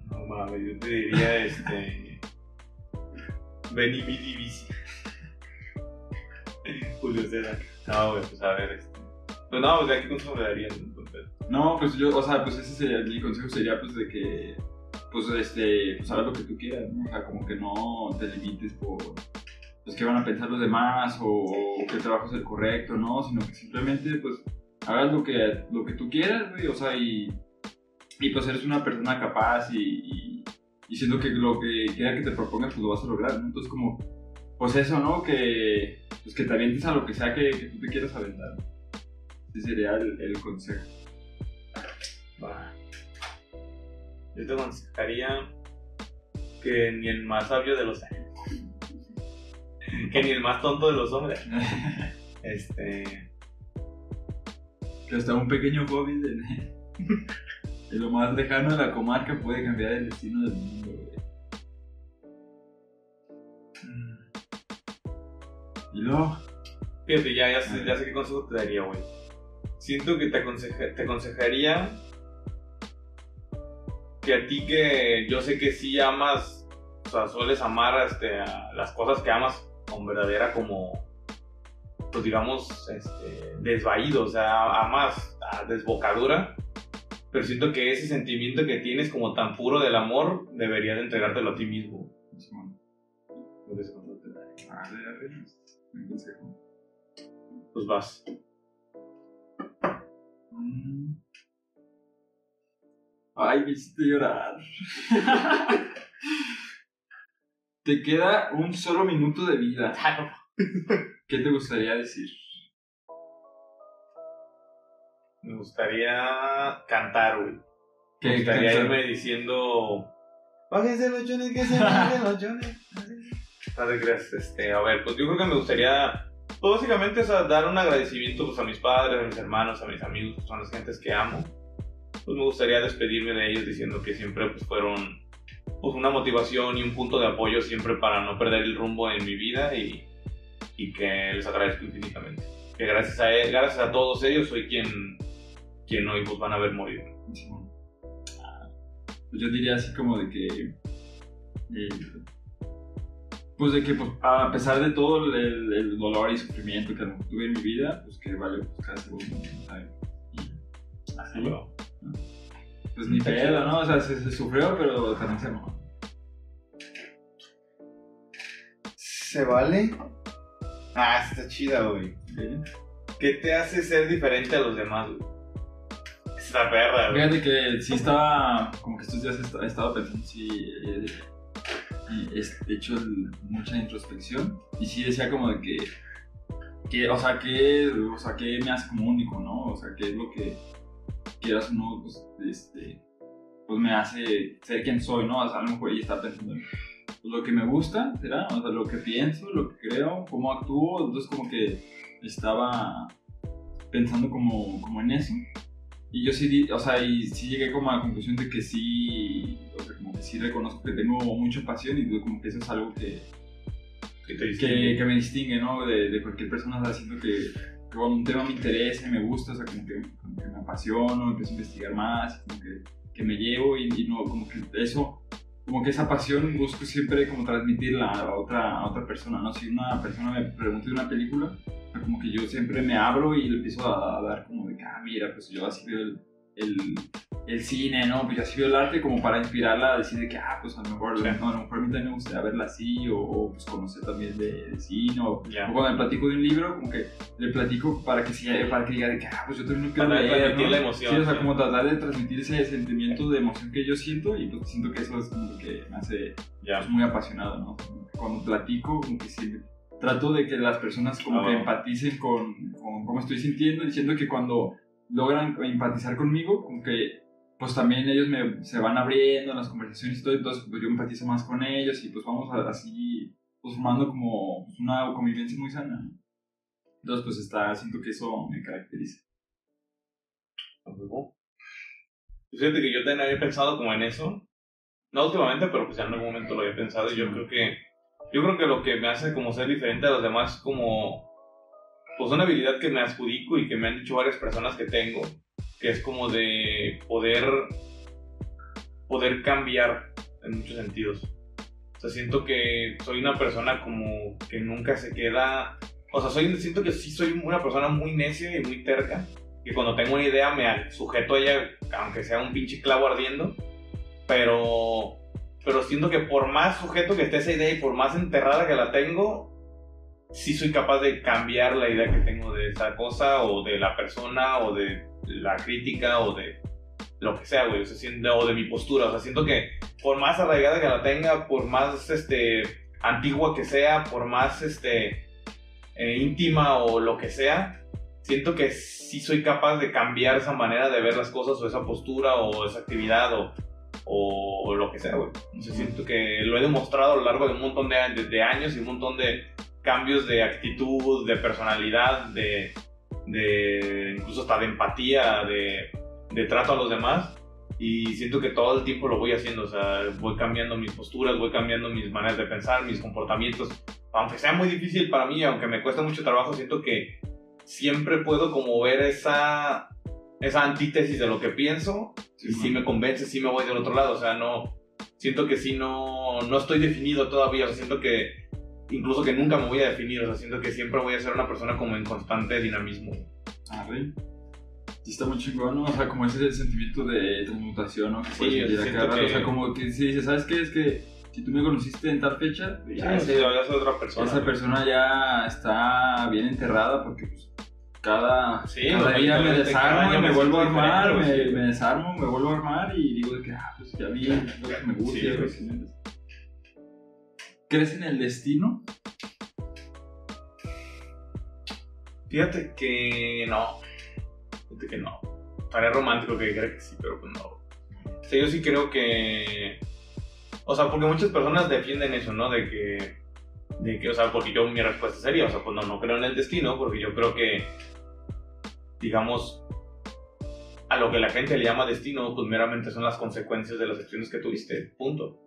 No mames, yo te diría este. Veni vidi vici. Julio César. No, güey, pues a ver, este. Pues no, pues ¿qué consejo me entonces? No, pues yo, o sea, pues ese sería, mi consejo sería pues de que, pues este, pues hagas lo que tú quieras, ¿no? O sea, como que no te limites por, pues qué van a pensar los demás o, o qué trabajo es el correcto, ¿no? Sino que simplemente, pues, hagas lo que, lo que tú quieras, güey, o sea, y, y pues eres una persona capaz y, y, y que lo que quiera que te propongas, pues lo vas a lograr, ¿no? Entonces como, pues eso, ¿no? Que, pues que te avientes a lo que sea que, tú te quieras aventar. Ese sería el, el consejo. Va. Yo te aconsejaría que ni el más sabio de los que ni el más tonto de los hombres. Este. que hasta un pequeño hobby de, de lo más lejano de la comarca puede cambiar el destino del mundo, güey. Y luego, Fíjate, ya, ya, sé, ya sé qué consejo te daría, güey. Siento que te, aconseja- te aconsejaría que a ti que yo sé que sí amas, o sea, sueles amar este, a las cosas que amas con verdadera como, pues digamos, este, desvaído, o sea, amas a desbocadura, pero siento que ese sentimiento que tienes como tan puro del amor, deberías de entregártelo a ti mismo. Te un consejo. Pues vas. Mm. Ay, me hiciste llorar. Te queda un solo minuto de vida. ¿Qué te gustaría decir? Me gustaría cantar, güey. ¿Qué- me gustaría irme diciendo. Bájense los chones, que se bajen los chones. No te creas, este, a ver, pues yo creo que me gustaría, pues básicamente, o sea, dar un agradecimiento pues, a mis padres, a mis hermanos, a mis amigos, que son las gentes que amo. Pues me gustaría despedirme de ellos diciendo que siempre pues, fueron pues, una motivación y un punto de apoyo siempre para no perder el rumbo en mi vida y, y que les agradezco infinitamente. Que gracias a, él- gracias a todos ellos soy quien, quien hoy pues, van a ver morir. Ah, Pues yo diría así como de que. eh, pues de que pues, a pesar de todo el, el dolor y sufrimiento que tuve en mi vida, pues que vale pues, cada segundo, ¿sabes? Y así, pues ni Está pedo. ¿no? O sea, se, se sufrió, pero también se amó. ¿Se vale? Ah, está chida, güey. ¿Qué te hace ser diferente a los demás, güey? Es la perra, güey. Fíjate que sí estaba, como que estos días he esta- he estado pensando, sí, eh, he hecho el- mucha introspección y sí decía como de que, que o, sea, que, o sea, que me hace como único, ¿no? O sea, que es lo que quieras o no, pues, este, pues me hace ser quien soy, ¿no? O sea, a lo mejor ella está pensando en pues, lo que me gusta, ¿será? O sea, lo que pienso, lo que creo, cómo actúo, entonces como que estaba pensando como, como en eso. Y yo sí, o sea, y sí llegué como a la conclusión de que sí, o sea, como que sí reconozco que tengo mucha pasión y como que eso es algo que, ¿Qué te que, dice? que me distingue, ¿no? De, de cualquier persona, o sea, siento que, que un tema me interesa y me gusta, o sea, como que, como que me apasiono, empiezo a investigar más, como que, que me llevo y, y no, como que eso, como que esa pasión busco siempre como transmitirla a otra, a otra persona, ¿no? Si una persona me pregunta de una película, o sea, como que yo siempre me abro y le empiezo a, a dar como de ah, mira, pues yo así veo el, el, el cine, ¿no? Pues así veo el arte como para inspirarla a decir de que, ah, pues a lo mejor, Sí. no, a lo mejor a mí también me gustaría verla así, o, o, pues conocer también de, de cine, o, Ya. o cuando me platico de un libro, como que le platico para que, sí, para que diga de que, ah, pues yo también quiero Para leer, transmitir ¿no? la emoción, Sí, o sea, como tratar de transmitir ese sentimiento de emoción que yo siento y pues siento que eso es como que me hace Ya. pues, muy apasionado, ¿no? Cuando platico, como que sí, trato de que las personas como Ah, que empaticen con, con cómo estoy sintiendo, diciendo que cuando logran empatizar conmigo, como que pues también ellos me, se van abriendo en las conversaciones y todo, entonces pues yo empatizo más con ellos y pues vamos a- así pues formando como pues, una convivencia muy sana. Entonces pues está, siento que eso me caracteriza. Fíjate que yo también había pensado como en eso. No últimamente, pero pues ya en algún momento lo había pensado y yo creo que yo creo que lo que me hace como ser diferente a los demás como pues una habilidad que me adjudico y que me han dicho varias personas que tengo, que es como de poder poder cambiar en muchos sentidos. O sea, siento que soy una persona como que nunca se queda, o sea, soy siento que sí soy una persona muy necia y muy terca que cuando tengo una idea me sujeto a ella, aunque sea un pinche clavo ardiendo, pero, pero siento que por más sujeto que esté esa idea y por más enterrada que la tengo, sí soy capaz de cambiar la idea que tengo de esa cosa o de la persona o de la crítica o de lo que sea, güey, o, sea, o de mi postura, o sea, siento que por más arraigada que la tenga, por más este, antigua que sea, por más este, eh, íntima o lo que sea, siento que sí soy capaz de cambiar esa manera de ver las cosas o esa postura o esa actividad o, o, o lo que sea, güey. O sea, siento que lo he demostrado a lo largo de un montón de, de- de años y un montón de cambios de actitud, de personalidad, de, de incluso hasta de empatía, de, de trato a los demás. Y siento que todo el tiempo lo voy haciendo, o sea, voy cambiando mis posturas, voy cambiando mis maneras de pensar, mis comportamientos. Aunque sea muy difícil para mí, aunque me cuesta mucho trabajo, siento que siempre puedo como ver esa, esa antítesis de lo que pienso y sí me convence, sí me voy del otro lado, o sea, no, siento que sí no, no estoy definido todavía, o sea, siento que incluso que nunca me voy a definir, o sea, siento que siempre voy a ser una persona como en constante dinamismo. Arre. Sí está muy chingón, ¿no? O sea, como ese sentimiento de transmutación, ¿no? Que Sí, sentir a cada que- O sea, como que si dices, ¿sabes qué? Es que si tú me conociste en tal fecha, ya, sí, ese- ya soy otra persona. esa persona ya está bien enterrada porque pues, cada, Sí, cada día me 20, desarmo año me me vuelvo a armar, me, me desarmo, me vuelvo a armar y digo de que, ah, pues ya vi lo que me gusta. Sí, ¿Crees en el destino? Fíjate que no, fíjate que no. Estaría romántico que dijera que sí, pero pues no. sea, yo sí creo que. O sea, porque muchas personas defienden eso, ¿no? De que. De que, o sea, porque yo mi respuesta sería, o sea, pues no, no creo en el destino, porque yo creo que. Digamos. A lo que la gente le llama destino, pues meramente son las consecuencias de las acciones que tuviste. Punto.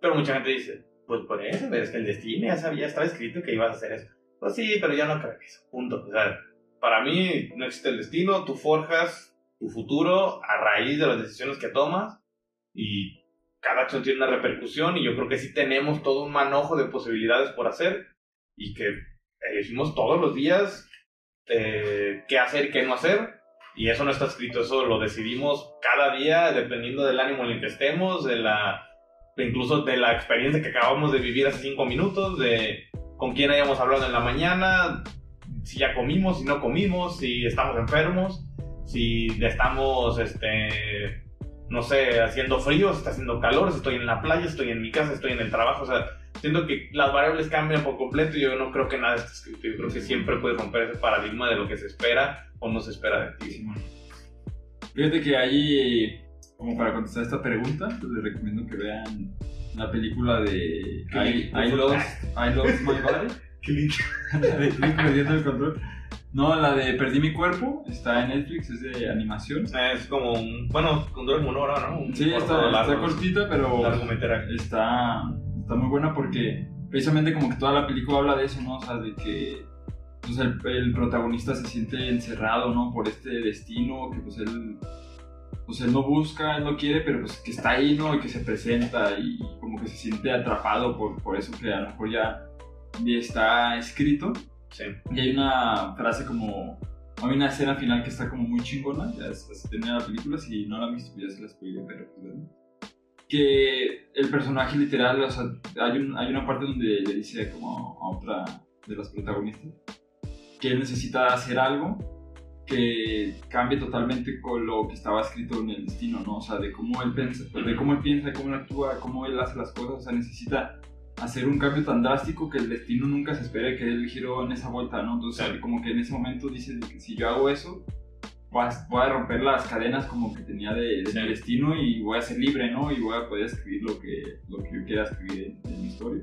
Pero mucha gente dice, pues por eso, es que el destino ya sabía, estaba escrito que ibas a hacer eso. Pues sí, pero yo no creo en eso. Punto. O sea, para mí no existe el destino, tú forjas tu futuro a raíz de las decisiones que tomas y cada acción tiene una repercusión y yo creo que sí tenemos todo un manojo de posibilidades por hacer y que elegimos todos los días eh, qué hacer y qué no hacer y eso no está escrito, eso lo decidimos cada día dependiendo del ánimo en el que estemos, de la incluso de la experiencia que acabamos de vivir hace cinco minutos, de con quién hayamos hablado en la mañana, si ya comimos, si no comimos, si estamos enfermos, si estamos, este, no sé, haciendo frío, si está haciendo calor, si estoy en la playa, estoy en mi casa, estoy en el trabajo, o sea, siento que las variables cambian por completo y yo no creo que nada esté escrito, yo creo que siempre puede romper ese paradigma de lo que se espera o no se espera de ti. Fíjate que ahí como para contestar esta pregunta, pues les recomiendo que vean la película de I, I, Lost, I Lost My Body. la de Click perdiendo el control. No, la de Perdí mi cuerpo, está en Netflix, es de animación. Es como un. Bueno, con dura como una hora, ¿no? Un sí, está, largo, está, cortita, pero. Está, está muy buena porque precisamente como que toda la película habla de eso, ¿no? O sea, de que pues, el, el, protagonista se siente encerrado, ¿no? Por este destino, que pues él pues él no busca, no quiere, pero pues que está ahí, ¿no? Y que se presenta y como que se siente atrapado por, por eso que a lo mejor ya, está escrito. Sí. Y hay una frase como, hay una escena final que está como muy chingona, ya se termina la película, si no la han visto ya se la spoilé, pero pues, que el personaje literal, o sea, hay, un, hay una parte donde le dice como a otra de las protagonistas que él necesita hacer algo que cambie totalmente con lo que estaba escrito en el destino, ¿no? O sea, de cómo él piensa, de cómo él piensa, de cómo él actúa, cómo él hace las cosas, o sea, necesita hacer un cambio tan drástico que el destino nunca se espere que él giró en esa vuelta, ¿no? Entonces, como que en ese momento dice si yo hago eso, voy a, romper las cadenas como que tenía de, mi destino y voy a ser libre, ¿no? Y voy a poder escribir lo que, lo que yo quiera escribir en, mi historia.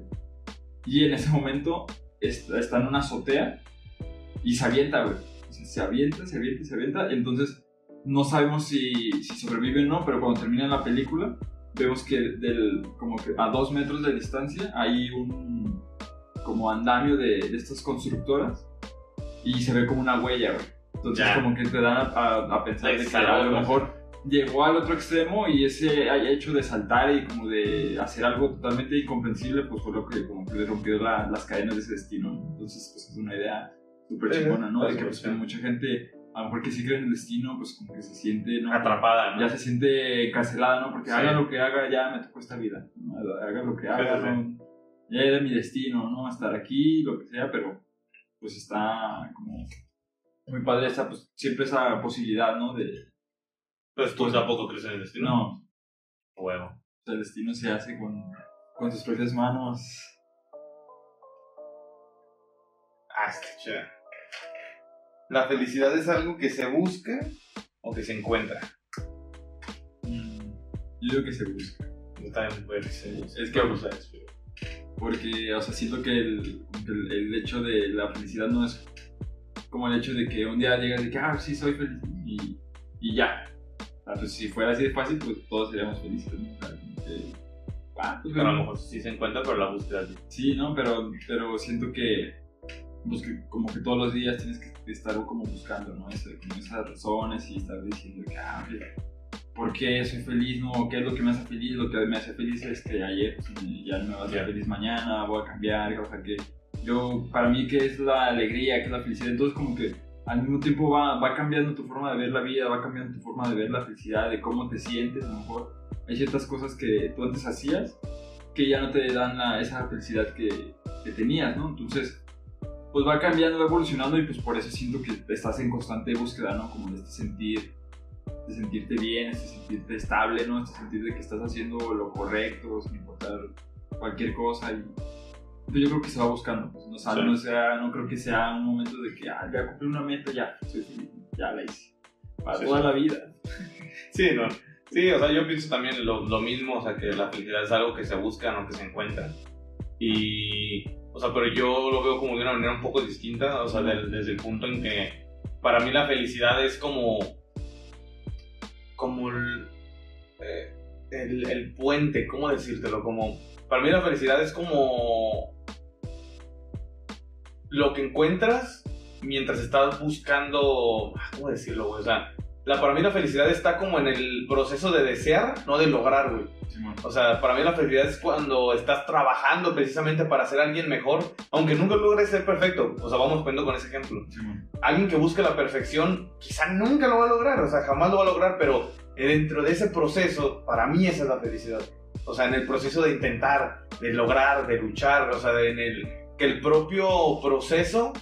Y en ese momento está, está en una azotea y se avienta, güey se avienta, se avienta, se avienta. Entonces, no sabemos si, si sobrevive o no, pero cuando termina la película, vemos que, del, como que a dos metros de distancia hay un como andamio de, de estas constructoras y se ve como una huella, güey. Entonces, como que te dan a, pensar de que a lo mejor llegó al otro extremo y ese hecho de saltar y como de hacer algo totalmente incomprensible, pues fue lo que como que le rompió las cadenas de ese destino. Entonces, pues es una idea súper chingona, ¿no? De que pues, mucha gente, a lo mejor que sí cree en el destino, pues como que se siente, ¿no? Atrapada, ¿no? Ya se siente encarcelada, ¿no? Porque haga lo que haga, ya me tocó esta vida, ¿no? Haga lo que haga, ¿no? Ya era mi destino, ¿no? Estar aquí, lo que sea, pero pues está como muy padre esa, pues siempre esa posibilidad, ¿no? De... Pues tú tampoco crees en el destino. No. Huevo. el destino se hace con, con tus propias manos. Ah, ¿La felicidad es algo que se busca o que se encuentra? Mm, yo digo que se busca. Yo también puedo decir. Es que, o sea, porque, o sea, siento que el, el, hecho de la felicidad no es como el hecho de que un día llegas y que, ah, sí, soy feliz y, y ya. pues si fuera así de fácil, pues todos seríamos felices, ¿no? ah, pues, pero a lo mejor sí se encuentra, pero la búsqueda sí. no, pero, pero siento que pues que como que todos los días tienes que estar como buscando, ¿no? como esas razones y estar diciendo que, ah, ¿por qué soy feliz? No, ¿qué es lo que me hace feliz? Lo que me hace feliz es que ayer, pues, ya no me va a hacer feliz mañana, voy a cambiar, o sea que yo, para mí, ¿qué es la alegría? ¿Qué es la felicidad? Entonces como que al mismo tiempo va, va cambiando tu forma de ver la vida, va cambiando tu forma de ver la felicidad, de cómo te sientes, a lo mejor hay ciertas cosas que tú antes hacías que ya no te dan esa felicidad que, que tenías, ¿no? Entonces pues va cambiando, va evolucionando y pues por eso siento que estás en constante búsqueda, ¿no? Como de este sentir, de sentirte bien, este sentirte estable, ¿no? Este sentir de que estás haciendo lo correcto, sin importar cualquier cosa y pues yo creo que se va buscando, pues, no, no, sea, no creo que sea un momento de que, ah, ya cumplí una meta, ya, soy feliz, ya la hice, para toda la vida. Sí, no, Sí, o sea, yo pienso también lo, lo, mismo, o sea, que la felicidad es algo que se busca, no que se encuentra. Y, o sea, pero yo lo veo como de una manera un poco distinta, o sea, desde el punto en que para mí la felicidad es como, como el, eh, el, el puente, ¿cómo decírtelo? Como, para mí la felicidad es como lo que encuentras mientras estás buscando, ah, ¿cómo decirlo? O sea, la, para mí la felicidad está como en el proceso de desear, no de lograr, güey. o sea, para mí la felicidad es cuando estás trabajando precisamente para ser alguien mejor, aunque nunca logres ser perfecto. O sea, vamos poniendo con ese ejemplo. alguien que busque la perfección, quizá nunca lo va a lograr, o sea, jamás lo va a lograr, pero dentro de ese proceso, para mí esa es la felicidad. O sea, en el proceso de intentar, de lograr, de luchar, o sea, en el que el propio proceso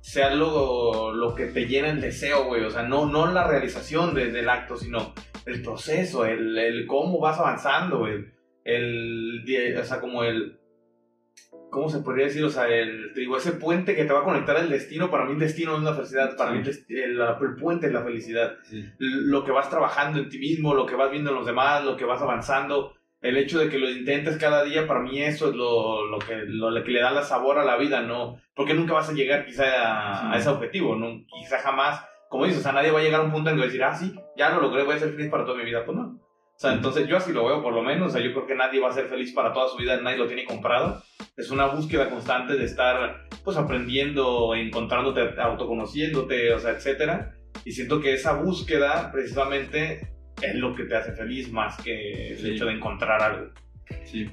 sea lo, lo que te llena el deseo, güey. O sea, no, no la realización del acto, sino el proceso, el, el cómo vas avanzando, el, el, o sea, como el, ¿cómo se podría decir? O sea, el, te digo, ese puente que te va a conectar al destino, para mí el destino es la felicidad, para mí el, el, puente es la felicidad. Lo que vas trabajando en ti mismo, lo que vas viendo en los demás, lo que vas avanzando, el hecho de que lo intentes cada día, para mí eso es lo, lo, que, lo, que le da la sabor a la vida, ¿no? Porque nunca vas a llegar quizá a, ese objetivo, ¿no? Quizá jamás, como dices, o sea, nadie va a llegar a un punto en que va a decir, ah, sí, ya lo logré, voy a ser feliz para toda mi vida, pues no. O sea, entonces yo así lo veo por lo menos, o sea, yo creo que nadie va a ser feliz para toda su vida, nadie lo tiene comprado. Es una búsqueda constante de estar, pues, aprendiendo, encontrándote, autoconociéndote, o sea, etcétera. Y siento que esa búsqueda, precisamente, es lo que te hace feliz más que el hecho de encontrar algo. Sí,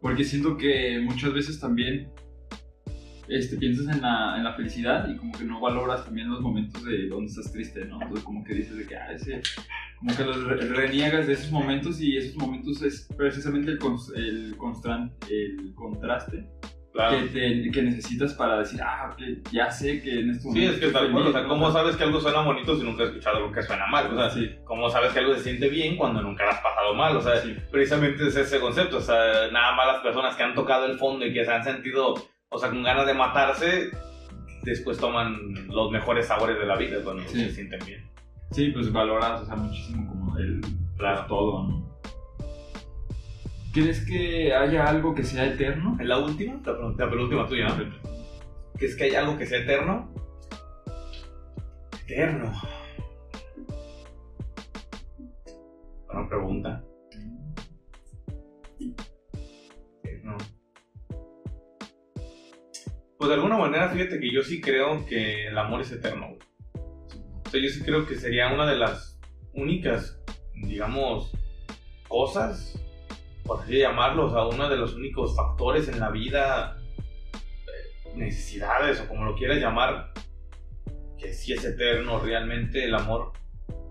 porque siento que muchas veces también este, piensas en la, en la felicidad y como que no valoras también los momentos de donde estás triste, ¿no? Entonces como que dices de que, ah, ese, como que los reniegas de esos momentos y esos momentos es precisamente el, el, el contraste que, que, necesitas para decir, ah, ya sé que en momento. Sí, es que tal cual, o sea, ¿cómo sabes que algo suena bonito si nunca has escuchado algo que suena mal? O sea, sí. ¿cómo sabes que algo se siente bien cuando nunca lo has pasado mal? O sea, precisamente es ese concepto, o sea, nada más las personas que han tocado el fondo y que se han sentido, o sea, con ganas de matarse, después toman los mejores sabores de la vida cuando se sienten bien. Sí, pues valoras, o sea, muchísimo como el, claro. todo, ¿no? ¿Crees que haya algo que sea eterno? ¿En la última? La, la penúltima tuya. ¿Crees que hay algo que sea eterno? Eterno. Buena pregunta. No. Pues de alguna manera, fíjate que yo sí creo que el amor es eterno. O sea, yo sí creo que sería una de las únicas, digamos, cosas por así llamarlo, o sea, uno de los únicos factores en la vida, eh, necesidades o como lo quieras llamar, que sí es eterno realmente el amor,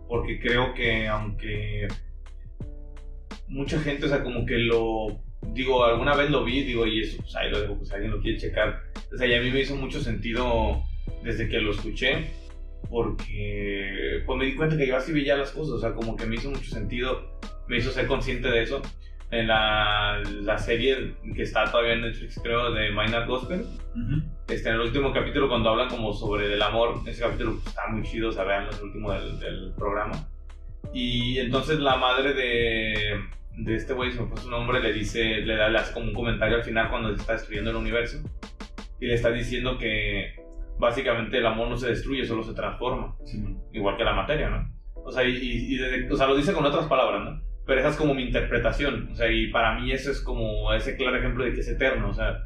porque creo que aunque mucha gente, o sea, como que lo, digo, alguna vez lo vi, digo, y eso, pues ahí lo dejo, pues alguien lo quiere checar, o sea, y a mí me hizo mucho sentido desde que lo escuché, porque pues me di cuenta que yo así veía las cosas, o sea, como que me hizo mucho sentido, me hizo ser consciente de eso en la, la, serie que está todavía en Netflix, creo, de Maynard Gospel. este, en el último capítulo, cuando hablan como sobre el amor, ese capítulo está muy chido, o sea, vean el último del, del, programa. Y entonces la madre de, de este güey, se me fue su nombre, le dice, le, da, le hace como un comentario al final cuando se está destruyendo el universo. Y le está diciendo que básicamente el amor no se destruye, solo se transforma. Igual que la materia, ¿no? O sea, y, y, o sea, lo dice con otras palabras, ¿no? Pero esa es como mi interpretación, o sea, y para mí eso es como ese claro ejemplo de que es eterno, o sea,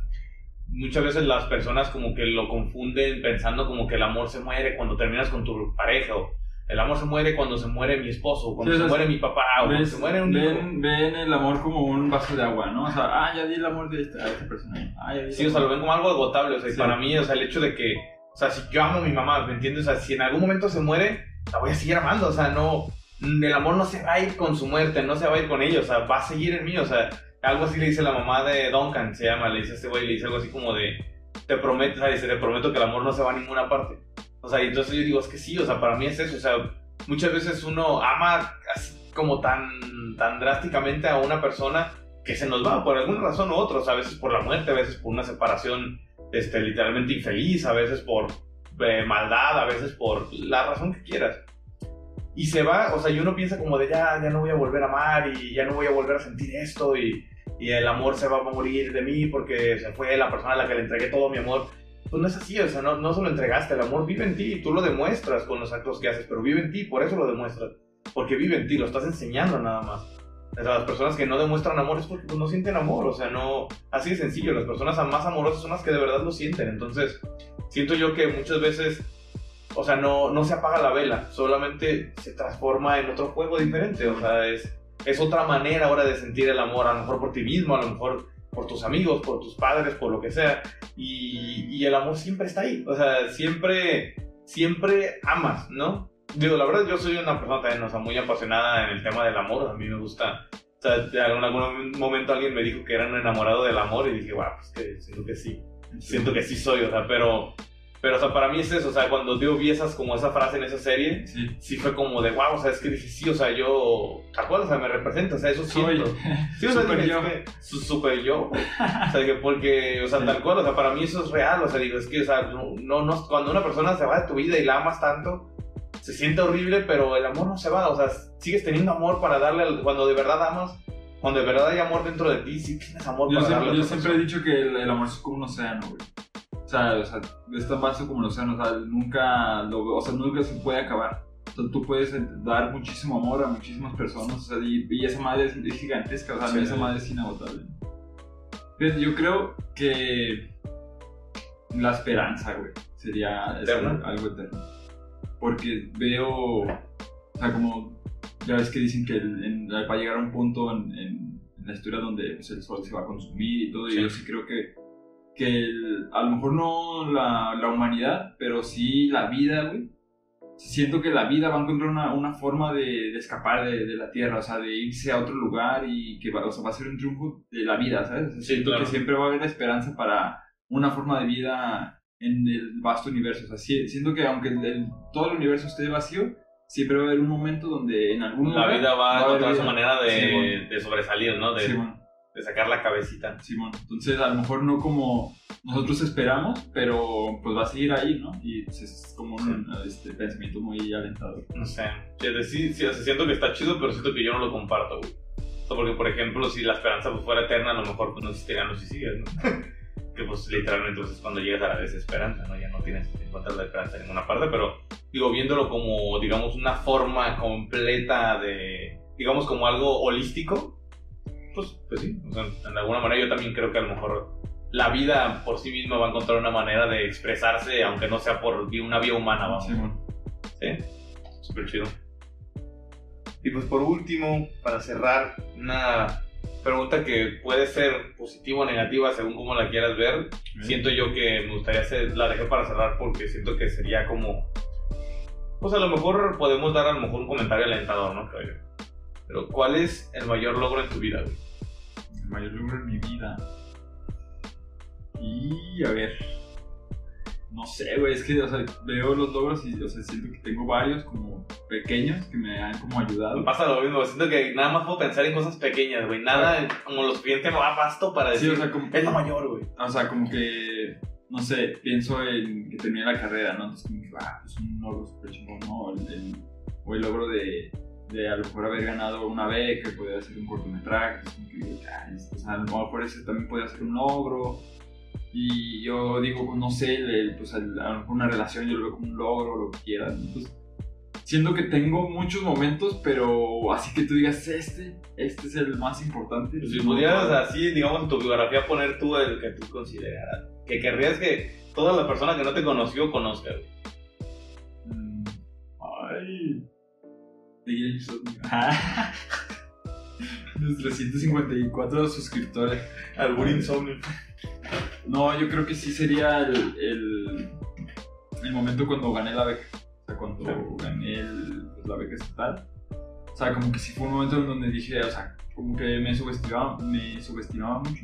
muchas veces las personas como que lo confunden pensando como que el amor se muere cuando terminas con tu pareja, o el amor se muere cuando se muere mi esposo, o cuando se muere mi papá, o cuando se muere un ven, ven, el amor como un vaso de agua, ¿no? O sea, ah, ya di el amor de esta, persona. Ah, sí, o sea, lo ven como algo agotable, o sea, y para mí, o sea, el hecho de que, o sea, si yo amo a mi mamá, ¿me entiendes? O sea, si en algún momento se muere, la voy a seguir amando, o sea, no el amor no se va a ir con su muerte, no se va a ir con ellos, o sea, va a seguir en mí, o sea, algo así le dice la mamá de Duncan, se llama, le dice a este güey, le dice algo así como de, te prometo, o sea, dice, te prometo que el amor no se va a ninguna parte. O sea, y entonces yo digo, es que sí, o sea, para mí es eso, o sea, muchas veces uno ama así como tan, tan drásticamente a una persona que se nos va por alguna razón u otra, o sea, a veces por la muerte, a veces por una separación este, literalmente infeliz, a veces por eh, maldad, a veces por la razón que quieras. Y se va, o sea, y uno piensa como de ya, ya no voy a volver a amar y ya no voy a volver a sentir esto y, y el amor se va a morir de mí porque se fue la persona a la que le entregué todo mi amor. Pues no es así, o sea, no, no se lo entregaste, el amor vive en ti y tú lo demuestras con los actos que haces, pero vive en ti, por eso lo demuestras, porque vive en ti, lo estás enseñando nada más. O sea, las personas que no demuestran amor es porque pues, no sienten amor, o sea, no, así de sencillo, las personas más amorosas son las que de verdad lo sienten, entonces siento yo que muchas veces, o sea, no, no se apaga la vela, solamente se transforma en otro juego diferente, o sea, es, es otra manera ahora de sentir el amor, a lo mejor por ti mismo, a lo mejor por tus amigos, por tus padres, por lo que sea, y, y el amor siempre está ahí, o sea, siempre, siempre amas, ¿no? Digo, la verdad, yo soy una persona también, o sea, muy apasionada en el tema del amor. A mí me gusta. O sea, en algún momento alguien me dijo que era un enamorado del amor y dije, wow, pues que siento que sí. Siento que sí soy, o sea, pero. Pero, o sea, para mí es eso, o sea, cuando yo vi esas, como esa frase en esa serie, sí, sí fue como de, wow, o sea, es que dije, sí, o sea, yo, ¿te acuerdas? O sea, me representa, o sea, eso soy. siento. Sí, o sea, super dije, yo. es que, su super yo. O sea, que porque, o sea, tal cual, o sea, para mí eso es real, o sea, digo, es que, o sea, no, no, no, cuando una persona se va de tu vida y la amas tanto, se siente horrible, pero el amor no se va, o sea, sigues teniendo amor para darle, al- cuando de verdad amas, cuando de verdad hay amor dentro de ti, sí tienes amor Yo para siempre, darle yo siempre he persona. dicho que el, el amor es como un océano, güey. O sea, o sea, es tan vasto como el océano, o sea, nunca, lo, o sea, nunca se puede acabar. O sea, tú puedes dar muchísimo amor a muchísimas personas, o sea, y, y esa madre es, es gigantesca, o sea, Sí. esa madre es inagotable. Fíjate, yo creo que la esperanza, güey, sería algo, algo eterno. Porque veo, o sea, como, ya ves que dicen que el- en- va a llegar a un punto en, en- en la historia donde pues, el sol se va a consumir y todo, Sí. y yo sí creo que, que el- a lo mejor no la, la humanidad, pero sí la vida, güey. Siento que la vida va a encontrar una, una forma de, de escapar de, de la Tierra, o sea, de irse a otro lugar y que va, o sea, va a ser un triunfo de la vida, ¿sabes? O sea, Sí, siento claro. que siempre va a haber esperanza para una forma de vida en el vasto universo. O sea, sí- siento que aunque el- el- todo el universo esté vacío, siempre va a haber un momento donde en algún La lugar vida va a haber encontrar su manera de, Sí, bueno. de sobresalir, ¿no? De, Simón, de sacar la cabecita. Simón. Entonces, a lo mejor no como nosotros esperamos, pero pues va a seguir ahí, ¿no? Y pues, es como un este, pensamiento muy alentador. No sé. Sí, sí, o sea, siento que está chido, pero siento que yo no lo comparto, güey. O sea, porque, por ejemplo, si la esperanza pues, fuera eterna, a lo mejor pues, no existirían los suicidios, ¿no? que pues literalmente pues, es cuando llegas a la desesperanza, ¿no? Ya no tienes que encontrar la esperanza en ninguna parte, pero digo, viéndolo como, digamos, una forma completa de, digamos, como algo holístico, pues, pues sí, o sea, en alguna manera yo también creo que a lo mejor la vida por sí misma va a encontrar una manera de expresarse, aunque no sea por una vía humana, vamos. Sí, súper chido. Y pues por último, para cerrar, una pregunta que puede ser positiva o negativa según como la quieras ver. Siento yo que me gustaría hacer, la dejé para cerrar porque siento que sería como... Pues a lo mejor podemos dar a lo mejor un comentario alentador, ¿no? Creo yo. Pero ¿cuál es el mayor logro en tu vida, güey? El mayor logro en mi vida. Y a ver. No sé, güey, es que o sea, veo los logros y o sea, siento que tengo varios como pequeños que me han como ayudado. Me pasa lo mismo, siento que nada más puedo pensar en cosas pequeñas, güey. Nada como lo suficiente va basto para Sí, decir, o sea, como, es lo mayor, güey. o sea, como que, no sé, pienso en que terminé la carrera, ¿no? Entonces, como que, ah, es un logro súper chingón, ¿no? El, el- o el logro de, de a lo mejor haber ganado una beca, poder hacer un cortometraje, ay, o sea, a lo mejor ese también puede ser un logro. Y yo digo, pues, no sé, el- pues, a lo mejor una relación yo lo veo como un logro, lo que quieras. Entonces, siento que tengo muchos momentos, pero así que tú digas, este, este es el más importante. Si no, pudieras así, digamos, en tu biografía poner tú el que tú consideraras, que querrías que toda la persona que no te conoció conozca, güey. Mm, Ay. Episodio. Los 354 suscriptores. Algún insomnio. No, yo creo que sí sería el, el, el momento cuando gané la beca. O sea, cuando gané el- pues, la beca estatal. O sea, como que sí fue un momento en donde dije, o sea, como que me subestimaba, me subestimaba mucho.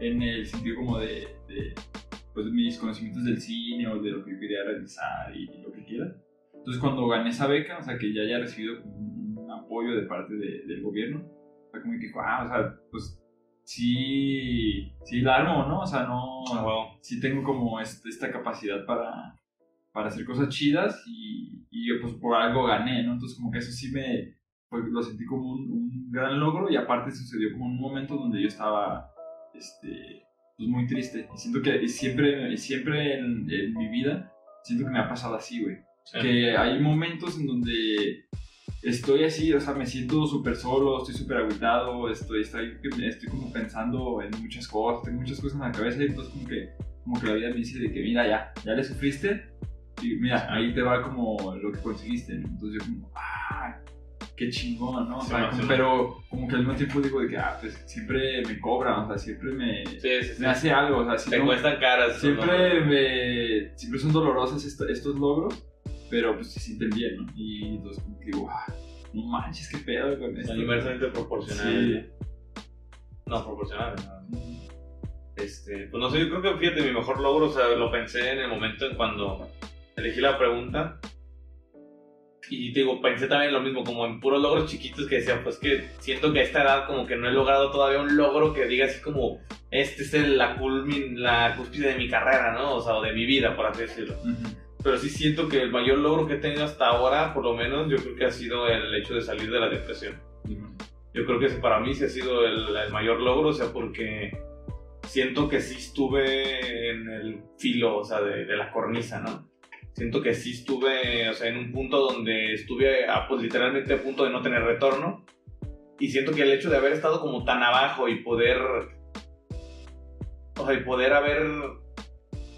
En el sentido como de, de pues, mis conocimientos del cine o de lo que yo quería realizar y lo que quiera. Entonces cuando gané esa beca, o sea, que ya haya recibido como un apoyo de parte de- del gobierno, o sea, como que ah, o sea, pues sí, sí la armo, ¿no? O sea, no, Ah, sí tengo como este- esta capacidad para, para hacer cosas chidas y, y yo pues por algo gané, ¿no? Entonces como que eso sí me, pues, lo sentí como un, un, gran logro y aparte sucedió como un momento donde yo estaba, este, pues muy triste. Y siento que y siempre, y siempre en, en, mi vida, siento que me ha pasado así, güey. Que hay momentos en donde estoy así, o sea, me siento súper solo, estoy súper aguitado, estoy, estoy, estoy como pensando en muchas cosas, tengo muchas cosas en la cabeza y entonces como que, como que la vida me dice de que mira, ya, ya le sufriste y mira, ahí te va como lo que conseguiste, Entonces yo como, ah, qué chingón, ¿no? O sea, pero como que al mismo tiempo digo de que, ah, pues siempre me cobran, o sea, siempre me, me hace algo, o sea, si te cuestan caras. Siempre me, siempre son dolorosos estos logros pero pues se sienten bien, ¿no? Y entonces como que digo, ah, no manches, qué pedo con esto. Son inversamente proporcionales. Sí. No, proporcionales, no. Este, pues no sé, yo creo que fíjate, mi mejor logro, o sea, lo pensé en el momento en cuando elegí la pregunta. Y te digo, pensé también lo mismo, como en puros logros chiquitos que decía, pues que siento que a esta edad como que no he logrado todavía un logro que diga así como, este es el, la, culmin, la cúspide de mi carrera, ¿no? O sea, o de mi vida, por así decirlo pero sí siento que el mayor logro que he tenido hasta ahora, por lo menos, yo creo que ha sido el hecho de salir de la depresión. Yo creo que para mí sí ha sido el, mayor logro, o sea, porque siento que sí estuve en el filo, o sea, de, la cornisa, ¿no? Siento que sí estuve, o sea, en un punto donde estuve, a, pues literalmente a punto de no tener retorno. Y siento que el hecho de haber estado como tan abajo y poder, o sea, y poder haber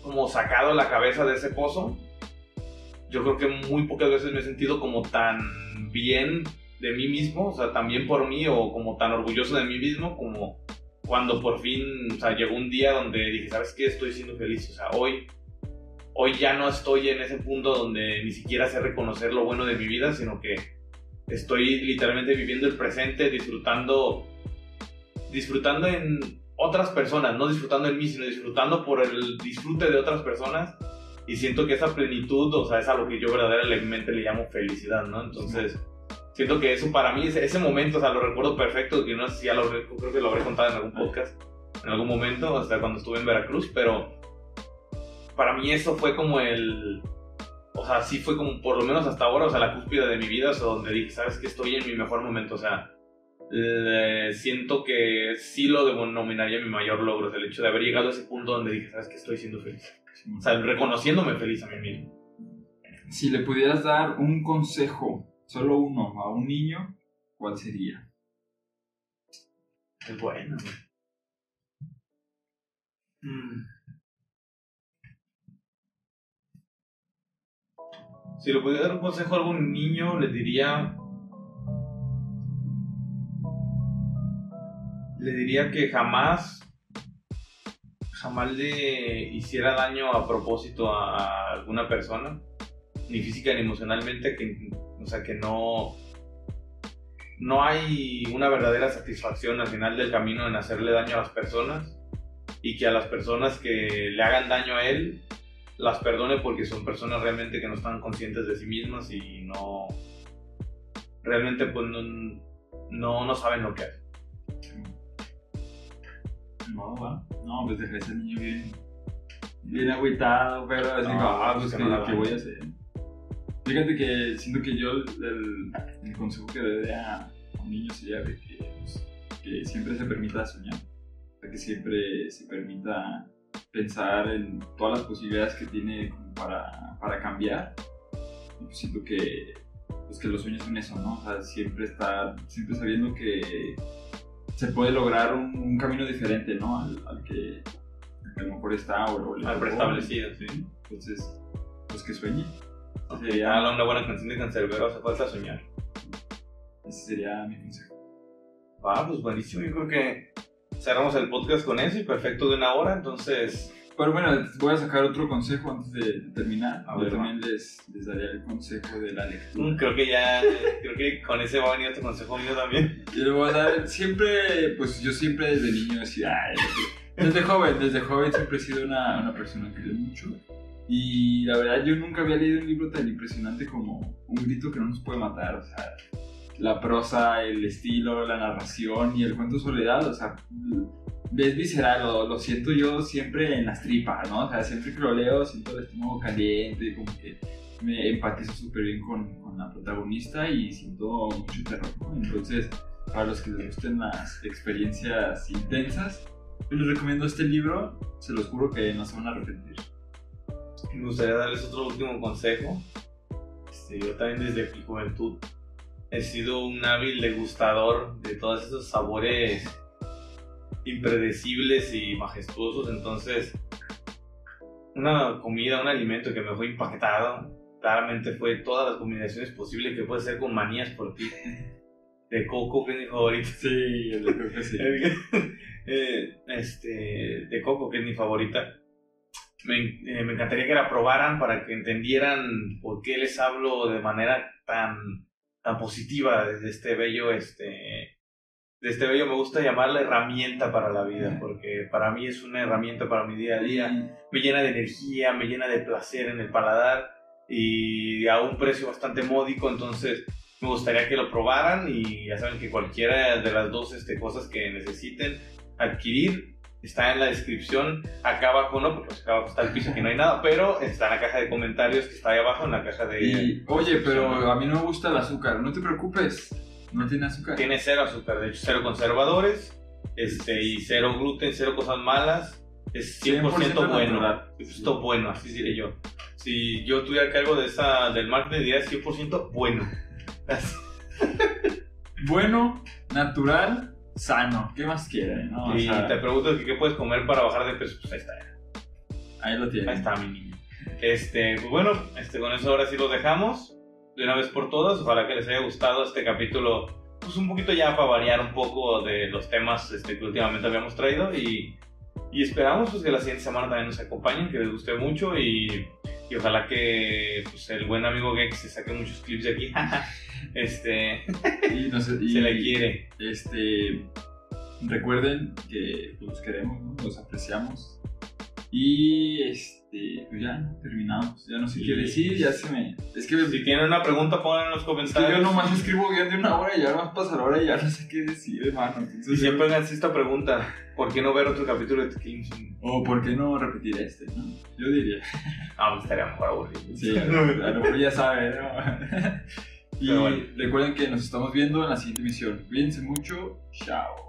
como sacado la cabeza de ese pozo, yo creo que muy pocas veces me he sentido como tan bien de mí mismo, o sea, tan bien por mí o como tan orgulloso de mí mismo como cuando por fin, o llegó un día donde dije, ¿sabes qué? Estoy siendo feliz, o sea, hoy, hoy ya no estoy en ese punto donde ni siquiera sé reconocer lo bueno de mi vida, sino que estoy literalmente viviendo el presente, disfrutando, disfrutando en otras personas, no disfrutando en mí, sino disfrutando por el disfrute de otras personas y siento que esa plenitud, o sea, es a lo que yo verdaderamente le llamo felicidad, ¿no? Entonces, siento que eso para mí, ese, ese momento, o sea, lo recuerdo perfecto, que no sé si ya lo creo que lo habré contado en algún podcast, en algún momento, hasta cuando estuve en Veracruz, pero para mí eso fue como el, o sea, sí fue como por lo menos hasta ahora, o sea, la cúspide de mi vida, o sea, donde dije, sabes que estoy en mi mejor momento, o sea, siento que sí lo denominaría mi mayor logro, el hecho de haber llegado a ese punto donde dije, sabes que estoy siendo feliz. O sea, reconociéndome feliz a mí mismo. Si le pudieras dar un consejo, solo uno, a un niño, ¿cuál sería? Es bueno. Mm. Si le pudiera dar un consejo a algún niño, le diría. Le diría que jamás jamás le hiciera daño a propósito a alguna persona, ni física ni emocionalmente, que, o sea, que no, no hay una verdadera satisfacción al final del camino en hacerle daño a las personas y que a las personas que le hagan daño a él las perdone porque son personas realmente que no están conscientes de sí mismas y no realmente pues no, no, no saben lo que hacen. No, va. No, pues dejé ese niño bien, bien agüitado, pero así, no, ah, pues ¿qué, ¿qué voy a hacer? Fíjate que siento que yo el, el consejo que le doy a, un niño sería de que, pues, que siempre se permita soñar, que siempre se permita pensar en todas las posibilidades que tiene para, para cambiar. Y pues siento que, pues que los sueños son eso, ¿no? O sea, siempre estar, siempre sabiendo que se puede lograr un, camino diferente, ¿no? Al, que, a lo mejor está o, al preestablecido, sí. Entonces, pues que sueñe. Sería ah, una buena canción de Cancerbero, hace falta soñar. Ese sería mi consejo. Ah, pues buenísimo. Yo creo que cerramos el podcast con eso y perfecto de una hora, entonces pero bueno, voy a sacar otro consejo antes de, terminar. A Yo también les, les daría el consejo de la lectura. Mm, creo que ya, creo que con ese va a venir otro consejo mío también. Yo le voy a dar, siempre, pues yo siempre desde niño decía, desde joven, desde joven siempre he sido una, una persona que lee mucho. Y la verdad yo nunca había leído un libro tan impresionante como Un grito que no nos puede matar. O sea, la prosa, el estilo, la narración y el cuento soledad, o sea, ves visceral, lo, lo, siento yo siempre en las tripas, ¿no? O sea, siempre que lo leo siento el estómago caliente, como que me empatizo súper bien con, con, la protagonista y siento mucho terror. ¿no? Entonces, para los que les gusten las experiencias intensas, yo les recomiendo este libro, se los juro que no se van a arrepentir. Me gustaría darles otro último consejo. Este, yo también desde mi juventud he sido un hábil degustador de todos esos sabores impredecibles y majestuosos. Entonces, una comida, un alimento que me fue impactado, claramente fue todas las combinaciones posibles que puede ser con manías por ti. De coco, que es mi favorito. Sí, el de coco, sí. Eh, este, de coco, que es mi favorita. Me, eh, me, encantaría que la probaran para que entendieran por qué les hablo de manera tan, tan positiva desde este bello este, de este bello me gusta llamarla herramienta para la vida, porque para mí es una herramienta para mi día a día. Me llena de energía, me llena de placer en el paladar y a un precio bastante módico, entonces me gustaría que lo probaran y ya saben que cualquiera de las dos este, cosas que necesiten adquirir está en la descripción acá abajo, no, porque acá abajo está el piso que no hay nada, pero está en la caja de comentarios que está ahí abajo, en la caja de... Y, oye, pero a mí no me gusta el azúcar, no te preocupes. No tiene azúcar. Tiene cero azúcar, de hecho, cero conservadores, este, y cero gluten, cero cosas malas. Es 100%, bueno. Esto bueno, así diré yo. Si yo tuviera cargo de esa, del marketing, diría 100% bueno. bueno, natural, sano. ¿Qué más quiere? No? Y te pregunto qué puedes comer para bajar de peso. Pues ahí está. Ahí lo tienes. Ahí está, mi niño. Este, pues bueno, este, con eso ahora sí lo dejamos de una vez por todas. Ojalá que les haya gustado este capítulo, pues un poquito ya para variar un poco de los temas este, que últimamente habíamos traído y, y esperamos pues, que la siguiente semana también nos acompañen, que les guste mucho y, y ojalá que pues, el buen amigo Gex se saque muchos clips de aquí. este, y no sé, y, se le quiere. Este, recuerden que los queremos, ¿no? los apreciamos y este, pues ya terminamos. Ya no sé qué decir, ya se me. Es que si tienen una pregunta, pongan en los comentarios. Es que yo nomás escribo bien de una hora y ya más pasa la hora y ya no sé qué decir, hermano. y siempre hagan esta pregunta: ¿por qué no ver otro capítulo de The O ¿por qué no repetir este? ¿no? Yo diría. Ah, pues estaría mejor aburrido. Sí, a lo mejor ya saben, ¿no? y recuerden que nos estamos viendo en la siguiente emisión. Cuídense mucho. Chao.